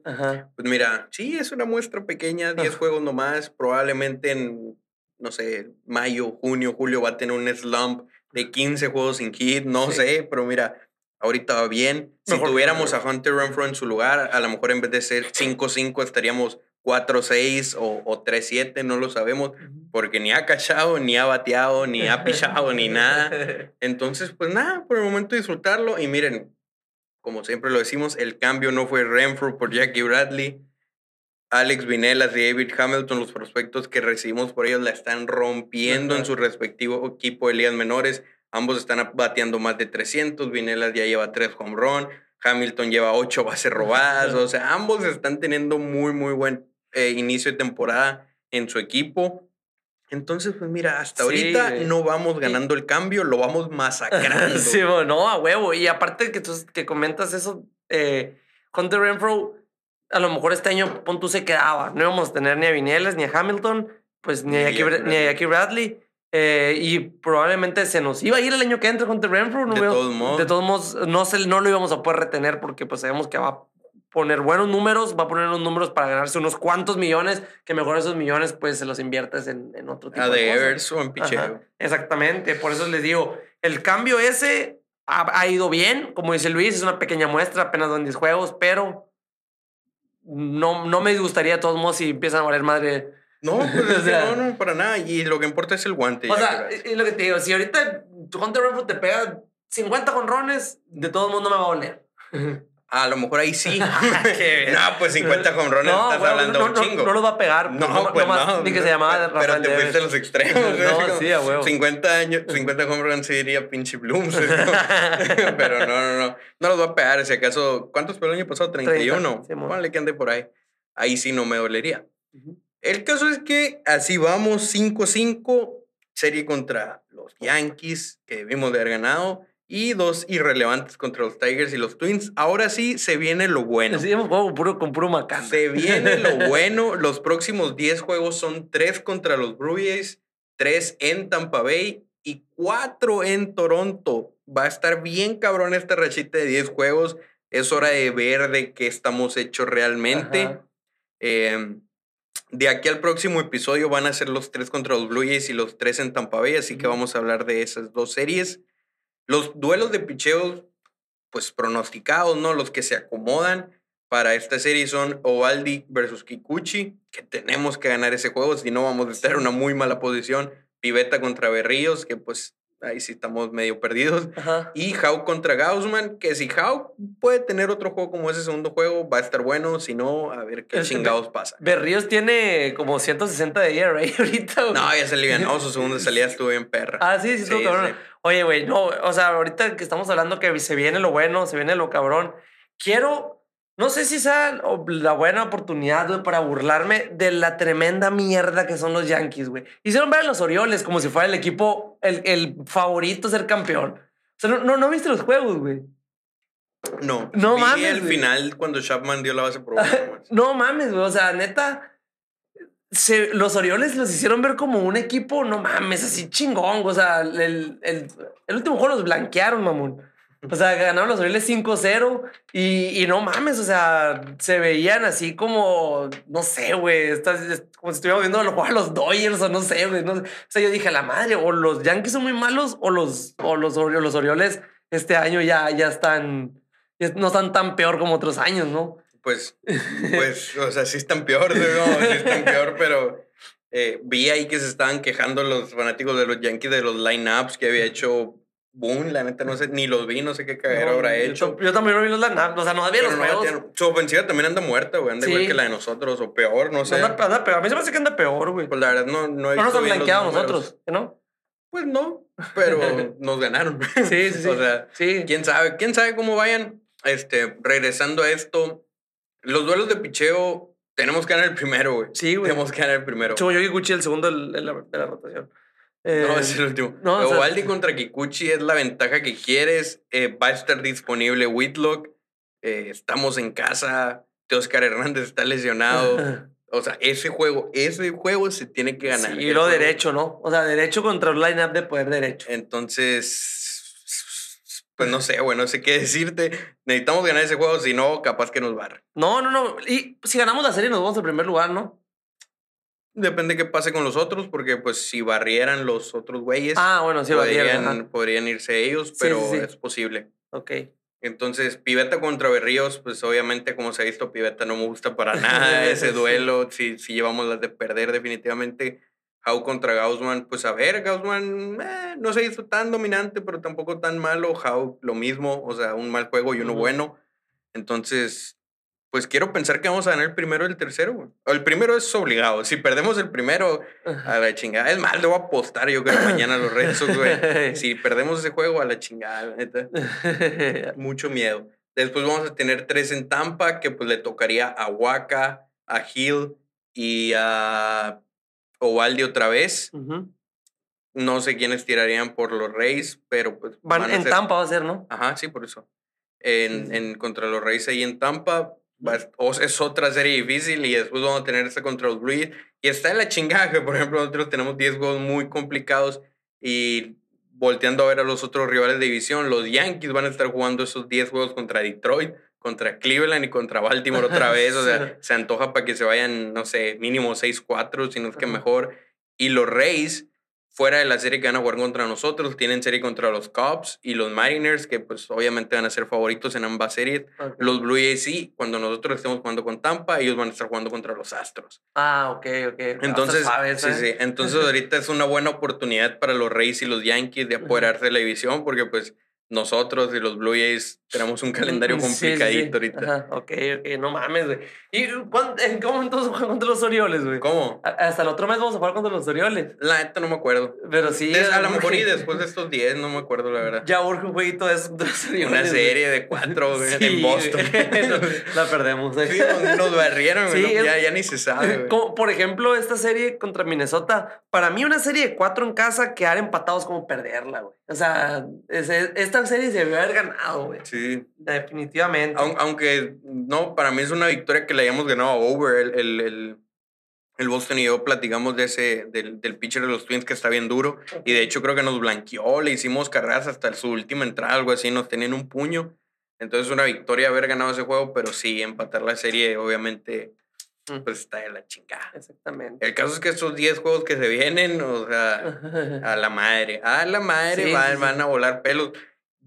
Pues mira, sí, es una muestra pequeña, 10 juegos nomás. Probablemente en, no sé, mayo, junio, julio va a tener un slump de 15 juegos sin hit, no sé, pero mira, ahorita va bien. Si tuviéramos a Hunter Renfro en su lugar, a lo mejor en vez de ser 5-5 estaríamos 4-6 o, o 3-7, no lo sabemos, porque ni ha cachado, ni ha bateado, ni ha pichado, ni nada. Entonces, pues nada, por el momento disfrutarlo. Y miren, como siempre lo decimos, el cambio no fue Renfro por Jackie Bradley. Alex Vinelas y David Hamilton, los prospectos que recibimos por ellos, la están rompiendo en su respectivo equipo de ligas menores. Ambos están bateando más de 300. Vinelas ya lleva 3 home run. Hamilton lleva 8 bases robadas. o sea, ambos están teniendo muy, muy buen eh, inicio de temporada en su equipo. Entonces, pues mira, hasta ahorita no vamos ganando el cambio, lo vamos masacrando. sí, no, a huevo. Y aparte que tú que comentas eso, eh, Hunter Renfro, a lo mejor este año, pon tú se quedaba. No íbamos a tener ni a Vineles, ni a Hamilton, pues ni, a, Jackie, Bradley. Eh, y probablemente se nos iba a ir el año que entra Hunter Renfro. No de, todos modos. de todos modos. no, se, no lo íbamos a poder retener porque pues sabemos que va poner buenos números, va a poner unos números para ganarse unos cuantos millones, que mejor esos millones pues se los inviertes en, en otro tipo a de, Evers o en picheo. Exactamente, por eso les digo, el cambio ese ha, ido bien, como dice Luis, es una pequeña muestra, apenas en 10 juegos, pero no, no me gustaría de todos modos si empiezan a valer madre. No, pues no, no, para nada. Y lo que importa es el guante. O sea, es lo que te digo, si ahorita Hunter Renfrew te pega 50 conrones, de todos modos no me va a valer. A lo mejor ahí sí. no, pues 50 jonrones no, estás hablando no, un chingo. No, los va a pegar. No, pues no. Ni que se llamaba Pero te fuiste a los extremos. no, sí, a huevo. 50 años, 50 home se diría pinche Blooms. pero no, no, no. No los va a pegar. Si acaso, ¿cuántos fue el año pasado? 31. Ponle que ande por ahí. Ahí sí no me dolería. El caso es que así vamos 5-5. Serie contra los Yankees, que debimos de haber ganado y dos irrelevantes contra los Tigers y los Twins. Ahora sí se viene lo bueno. Sí, hemos puro, con puro. Se viene lo bueno. Los próximos 10 juegos son 3 contra los Brewers, 3 en Tampa Bay y 4 en Toronto. Va a estar bien cabrón esta rachita de 10 juegos. Es hora de ver de qué estamos hechos realmente. Em, de aquí al próximo episodio van a ser los 3 contra los Blue Jays y los 3 en Tampa Bay, así que vamos a hablar de esas dos series. Los duelos de picheos, pues pronosticados, ¿no? Los que se acomodan para esta serie son Ovaldi versus Kikuchi, que tenemos que ganar ese juego, si no vamos a estar en una muy mala posición. Piveta contra Berríos, que pues ahí sí estamos medio perdidos. Y Hau contra Gaussman, que si Hau puede tener otro juego como ese segundo juego, va a estar bueno. Si no, a ver qué chingados pasa. Berríos tiene como 160 de ERA ahorita. No, ya se alivianó. Su segunda salida estuvo bien perra. Ah, sí, sí, sí, cabrón. Oye, güey, no, o sea, ahorita que estamos hablando que se viene lo bueno, se viene lo cabrón. Quiero, no sé si sea la buena oportunidad, güey, para burlarme de la tremenda mierda que son los Yankees, güey. Hicieron ver a los Orioles como si fuera el equipo, el, el favorito a ser campeón. O sea, no, no, viste los juegos, güey. No. No vi mames. el final cuando Chapman dio la base por No mames, güey. O sea, neta los Orioles los hicieron ver como un equipo, no mames, así chingón. O sea, el, el, el último juego los blanquearon, mamón. O sea, ganaron los Orioles 5-0 y, y, no mames, o sea, se veían así como, no sé, güey, como si estuviéramos viendo jugar a los Dodgers o no sé, güey. No, o sea, yo dije, la madre, o los Yankees son muy malos o los, o los, los Orioles este año ya, ya están, no están tan peor como otros años, ¿no? pues, pues, o sea, sí están peor, ¿no? Sí están peor, pero eh, vi ahí que se estaban quejando los fanáticos de los Yankees de los lineups que había hecho Boom, la neta, no sé, ni los vi, no sé qué cagadero habrá hecho. Yo, también no vi los lineups, o sea, no había los juegos. su ofensiva también anda muerta, güey, anda igual que la de nosotros, o peor, no sé. Anda, anda peor, a mí se me hace que anda peor, güey. Pues la verdad, no, no he No nos han blanqueado nosotros, ¿no? Pues no, pero nos ganaron. Sí, sí, sí. o sea, sí. quién sabe, quién sabe cómo vayan. Este, regresando a esto, los duelos de picheo, tenemos que ganar el primero, güey. Sí, güey. Tenemos que ganar el primero. Chubo yo Kikuchi el segundo de la, de la rotación. No, es el último. No, Ovaldi contra Kikuchi es la ventaja que quieres. Eh, va a estar disponible Whitlock. Eh, estamos en casa. Oscar Hernández está lesionado. o sea, ese juego, ese juego se tiene que ganar. y lo derecho, ¿no? O sea, derecho contra el line-up de poder derecho. Entonces, pues no sé, güey, no sé qué decirte. Necesitamos ganar ese juego, si no, capaz que nos barre. No, no, no. Y si ganamos la serie, nos vamos al primer lugar, ¿no? Depende qué pase con los otros, porque pues si barrieran los otros güeyes. Ah, bueno, sí, podrían, podrían irse ellos, pero es posible. Ok. Entonces, Piveta contra Berríos, pues obviamente, como se ha visto, Piveta no me gusta para nada ese duelo. Si, si llevamos las de perder, definitivamente. How contra Gaussman, pues a ver, Gaussman eh, no se hizo tan dominante, pero tampoco tan malo. How lo mismo, o sea, un mal juego y uno bueno. Entonces, Pues quiero pensar que vamos a ganar el primero y el tercero, güey. El primero es obligado. Si perdemos el primero, a la chingada. Es más, le voy a apostar yo creo mañana a los Red Sox, güey. Si perdemos ese juego, a la chingada, la neta. Mucho miedo. Después vamos a tener tres en Tampa, que pues le tocaría a Waka, a Hill y a Ovaldi otra vez. No sé quiénes tirarían por los Reyes, pero pues. Van, van a en ser- Tampa va a ser, ¿no? Ajá, sí, por eso. En, en contra los Reyes ahí en Tampa. Es otra serie difícil y después vamos a tener esta contra los Blues. Y está en la chingada que, por ejemplo, nosotros tenemos 10 juegos muy complicados y volteando a ver a los otros rivales de división, los Yankees van a estar jugando esos 10 juegos contra Detroit, contra Cleveland y contra Baltimore otra vez. O sea, se antoja para que se vayan, no sé, mínimo 6-4, si no es que mejor. Y los Rays, fuera de la serie que van a jugar contra nosotros, tienen serie contra los Cubs y los Mariners, que pues obviamente van a ser favoritos en ambas series. Los Blue Jays sí, cuando nosotros estemos jugando con Tampa, ellos van a estar jugando contra los Astros. Ah, ok, ok. Entonces, sí, ¿eh? sí. Entonces ahorita es una buena oportunidad para los Rays y los Yankees de apoderarse de la división, porque pues nosotros y los Blue Jays tenemos un calendario Mm, sí, sí, sí. complicadito ahorita. Ajá, ok, ok, no mames, güey. ¿Y cuán- en qué momento se juega contra los Orioles, güey? ¿Cómo? A- Hasta el otro mes vamos a jugar contra los Orioles. La neta no me acuerdo. Pero sí. Des- a lo mejor y después de estos 10, no me acuerdo la verdad. Ya urge un jueguito de esos contra los Orioles. Una serie de cuatro güey, Sí, en Boston. la perdemos. güey. Sí, nos, nos barrieron, güey, es- ya, ya ni se sabe. güey. Como, por ejemplo, esta serie contra Minnesota. Para mí, una serie de cuatro en casa, quedar empatados como perderla, güey. O sea, es- es- esta serie se debió haber ganado, güey. Sí, Definitivamente. Aun- aunque no, para mí es una victoria que le hayamos ganado a Over. El, el, el, el Boston y yo platicamos de ese, del, del pitcher de los Twins que está bien duro. Y de hecho creo que nos blanqueó, le hicimos carreras hasta su última entrada, algo así, nos tenían un puño. Entonces una victoria haber ganado ese juego, pero sí, empatar la serie obviamente Mm. pues está de la chingada. Exactamente. El caso es que estos 10 juegos que se vienen, o sea, a la madre, a la madre Sí, van, sí, sí. van a volar pelos.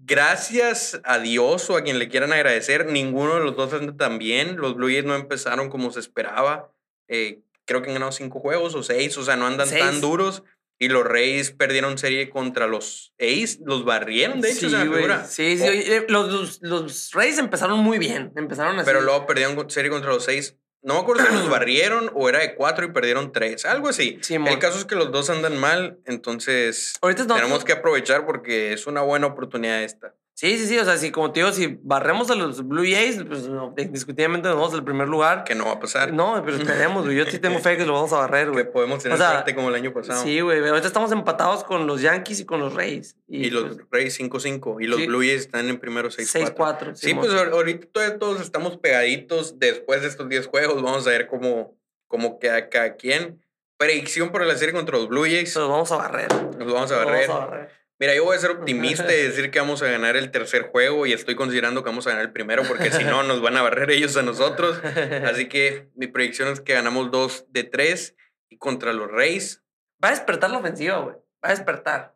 Gracias a Dios o a quien le quieran agradecer, ninguno de los dos anda tan bien. Los Blue Jays no empezaron como se esperaba. Eh, creo que han ganado cinco juegos o seis, o sea, no andan tan duros. Y los Reyes perdieron serie contra los A's, los barrieron, de hecho, sí, figura. Sí, sí. Oye, Los, los, los Rays empezaron muy bien. Empezaron así. pero luego perdieron serie contra los seis. No me acuerdo si los barrieron o era de cuatro y perdieron tres, algo así. Simón. El caso es que los dos andan mal, entonces Ahorita no, tenemos que aprovechar porque es una buena oportunidad esta. Sí, sí, sí. O sea, si como te digo, si barremos a los Blue Jays, pues no, indiscutiblemente nos vamos al primer lugar. Que no va a pasar. No, pero esperemos, güey. Yo sí tengo fe que lo vamos a barrer, Que güey. podemos tener O sea, suerte como el año pasado. Sí, güey. Ahorita estamos empatados con los Yankees y con los Rays. y los pues, Rays 5-5. Y los sí. Blue Jays están en primero 6-4. 6-4. Sí, pues ahor- ahorita todos estamos pegaditos. Después de estos 10 juegos, vamos a ver cómo, cómo queda cada quien. Predicción para la serie contra los Blue Jays. Los vamos a barrer. Nos vamos a Los barrer. Vamos a barrer. Mira, yo voy a ser optimista y decir que vamos a ganar el tercer juego y estoy considerando que vamos a ganar el primero porque si no nos van a barrer ellos a nosotros. Así que mi predicción es que ganamos 2 de 3 y contra los Rays. Va a despertar la ofensiva, güey. Va a despertar.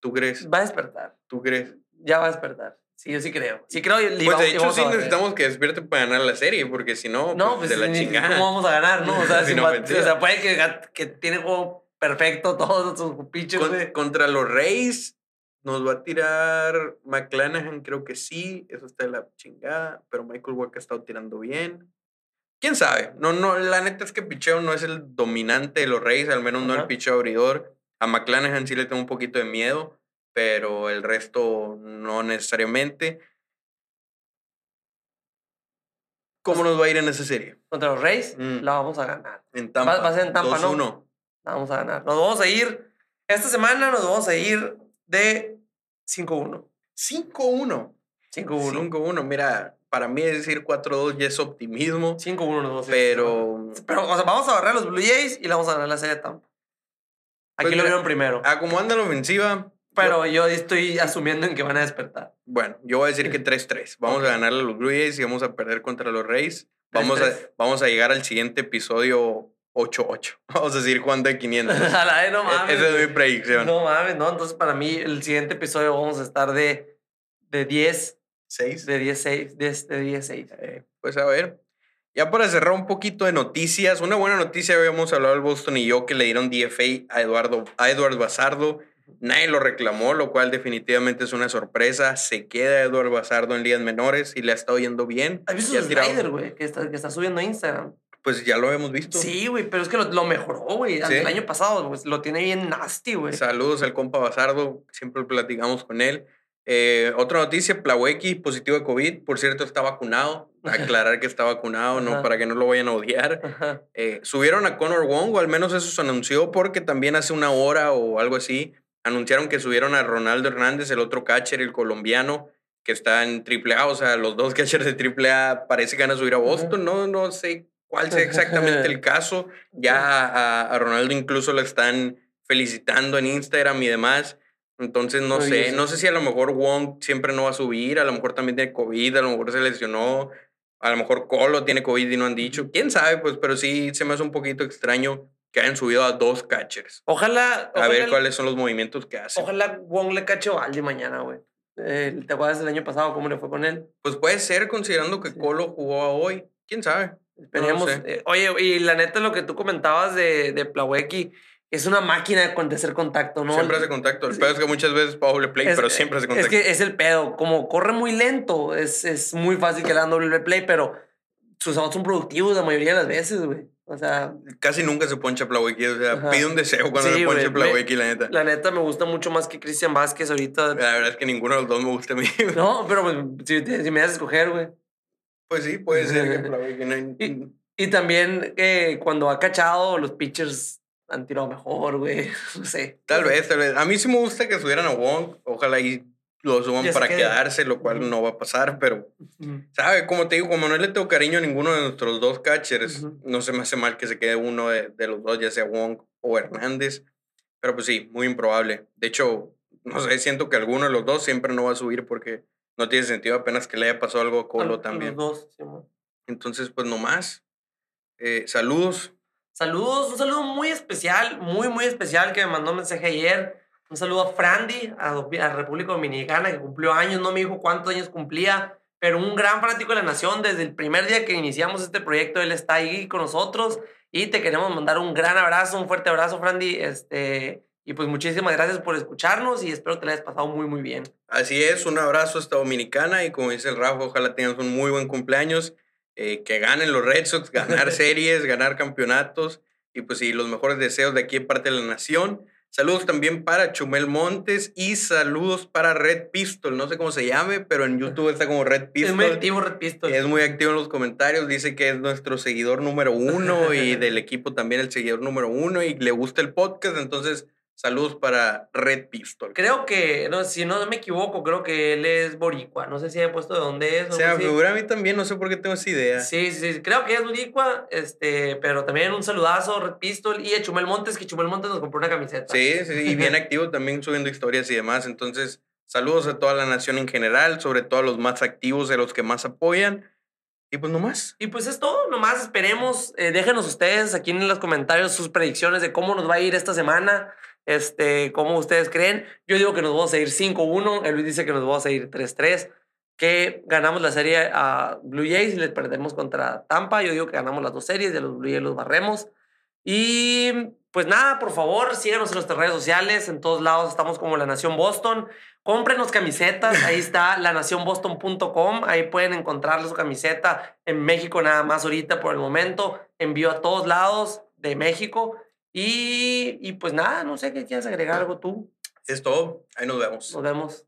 ¿Tú crees? Va a despertar. ¿Tú crees? Ya va a despertar. Sí, yo sí creo. Sí creo y, Pues de hecho sí necesitamos que despierte para ganar la serie, porque si no, No, pues, pues de la chingada. ¿cómo vamos a ganar, no? O sea, bat- ofensiva. o sea, puede que, que tiene juego perfecto todos sus pinches, Con- contra los Rays nos va a tirar McClanahan, creo que sí, eso está de la chingada, pero Michael Walker ha estado tirando bien. ¿Quién sabe? No, no, la neta es que picheo no es el dominante de los Rays, al menos no el picheo abridor. A McClanahan sí le tengo un poquito de miedo, pero el resto no necesariamente. ¿Cómo nos va a ir en esa serie? Contra los Rays, Mm. la vamos a ganar. En Tampa. va a ser en Tampa, ¿no? 2-1. La vamos a ganar. Nos vamos a ir, esta semana nos vamos a ir de 5-1. 5-1. 5-1. 5-1. Mira, para mí decir 4-2 ya es optimismo, 5-1 nos vamos a ir. esta pero semana. Pero, o sea, vamos a barrer a los Blue Jays y la vamos a ganar la serie de Tampa. Aquí Pues lo vieron primero. a como anda la ofensiva, Pero yo estoy asumiendo en que van a despertar. bueno, yo voy a decir que 3-3. Vamos Ok. a ganarle a los Blue Jays y vamos a perder contra los Rays. Vamos a, 3-3. vamos a llegar al siguiente episodio 8-8. Vamos a seguir jugando de 500. A la no E- mames. Esa es mi predicción. No mames, no. Entonces, para mí, el siguiente episodio vamos a estar de, de 10, 6. de 10, 6, de, de 10, 6. Eh, pues a ver. Ya para cerrar un poquito de noticias, una buena noticia habíamos hablado el Boston y yo que le dieron DFA a Eduardo a Eduardo Bazardo. Nadie lo reclamó, lo cual definitivamente es una sorpresa. Se queda Eduardo Bazardo en ligas menores y le ha estado yendo bien. ¿Has visto su slider, güey? Que está, que está subiendo a Instagram. Pues ya lo hemos visto. Sí, güey, pero es que lo, lo mejoró, güey. Sí. El año pasado, pues, lo tiene bien nasty, güey. Saludos al compa Bazardo, siempre platicamos con él. Eh, otra noticia, Plawecki, positivo de COVID, por cierto, está vacunado. Aclarar que está vacunado, no Ajá. para que no lo vayan a odiar. Ajá. Eh, subieron a Conor Wong, o al menos eso se anunció, porque también hace una hora o algo así, anunciaron que subieron a Ronaldo Hernández, el otro catcher, el colombiano, que está en AAA, o sea, los dos catchers de AAA parece que van a subir a Boston, no, no sé cuál sea exactamente el caso, ya a, a Ronaldo incluso lo están felicitando en Instagram y demás. Entonces, no Oye, sé, sí. no sé si a lo mejor Wong siempre no va a subir, a lo mejor también tiene COVID, a lo mejor se lesionó, a lo mejor Colo tiene COVID y no han dicho. ¿Quién sabe? Pues, pero sí se me hace un poquito extraño que hayan subido a dos catchers. Ojalá. A ver ojalá- cuáles son los movimientos que hacen. Ojalá Wong le cache a Valdi mañana, güey. Eh, ¿Te acuerdas del año pasado cómo le fue con él? Pues puede ser, considerando que Sí. Colo jugó a hoy. ¿Quién sabe? Esperemos. sé. eh, oye, y la neta, lo que tú comentabas de, de Plawecki es una máquina de hacer contacto, ¿no? Siempre hace contacto. El Sí. pedo es que muchas veces Pablo play, Es- pero siempre hace Es contacto. que es el pedo. Como corre muy lento, es, es muy fácil que le dan doble play, pero sus outs son productivos la mayoría de las veces, güey. O sea, Casi nunca se poncha Plawecki. O sea, Ajá. pide un deseo cuando Sí, se poncha güey, Plawecki, la neta. la neta me gusta mucho más que Cristian Vázquez ahorita. La verdad es que ninguno de los dos me gusta a mí. No, pero pues, si, si me das a escoger, güey. Pues sí, puede ser que. Y- Y también eh, cuando ha cachado, los pitchers han tirado mejor, güey. No sé. Tal vez, tal vez. A mí sí me gusta que subieran a Wong. Ojalá y lo suban Ya para quedarse, lo cual no va a pasar, pero, Ujú. ¿sabe? Como te digo, como no le tengo cariño a ninguno de nuestros dos catchers, no se me hace mal que se quede uno de, de los dos, ya sea Wong o Hernández. Pero pues sí, muy improbable. De hecho, no sé, siento que alguno de los dos siempre no va a subir porque no tiene sentido apenas que le haya pasado algo a A Colo los también. dos, Simón. Entonces, pues nomás. Eh, saludos. Saludos, un saludo muy especial, muy, muy especial que me mandó un mensaje ayer. Un saludo a Frandy, a, a República Dominicana, que cumplió años, no me dijo cuántos años cumplía, pero un gran fanático de la nación. Desde el primer día que iniciamos este proyecto, él está ahí con nosotros y te queremos mandar un gran abrazo, un fuerte abrazo, Frandy. Este, y pues muchísimas gracias por escucharnos y espero que te la hayas pasado muy, muy bien. Así es, un abrazo hasta Dominicana y como dice el Rafa, ojalá tengas un muy buen cumpleaños, eh, que ganen los Red Sox, ganar series, ganar campeonatos y pues sí, los mejores deseos de aquí en parte de la nación. Saludos también para Chumel Montes y saludos para Red Pistol, no sé cómo se llame, pero en YouTube está como Red Es muy Pistol. activo, Red Pistol. Es muy activo en los comentarios, dice que es nuestro seguidor número uno y del equipo también el seguidor número uno y le gusta el podcast, entonces saludos para Red Pistol. Creo que, no, si no me equivoco, creo que él es boricua. No sé si he puesto de dónde es. Se me algo así. figura a mí también, no sé por qué tengo esa idea. Sí, sí, sí, creo que es boricua, este, pero también un saludazo a Red Pistol y a Chumel Montes, que Chumel Montes nos compró una camiseta. Sí, sí, y bien activo también subiendo historias y demás. Entonces, saludos a toda la nación en general, sobre todo a los más activos, a los que más apoyan. Y pues nomás. Y pues es todo, nomás esperemos, eh, déjenos ustedes aquí en los comentarios sus predicciones de cómo nos va a ir esta semana, este, cómo ustedes creen. Yo digo que nos vamos a ir 5-1, el Luis dice que nos vamos a ir 3-3, que ganamos la serie a Blue Jays y les perdemos contra Tampa. Yo digo que ganamos las dos series, de los Blue Jays los barremos. Y pues nada, por favor, síganos en nuestras redes sociales, en todos lados estamos como La Nación Boston. Cómprenos camisetas, ahí está lanacionboston.com, ahí pueden encontrar su camiseta en México nada más ahorita por el momento, envío a todos lados de México y, y pues nada, no sé qué quieres agregar algo tú, Es todo. Ahí nos vemos. nos vemos.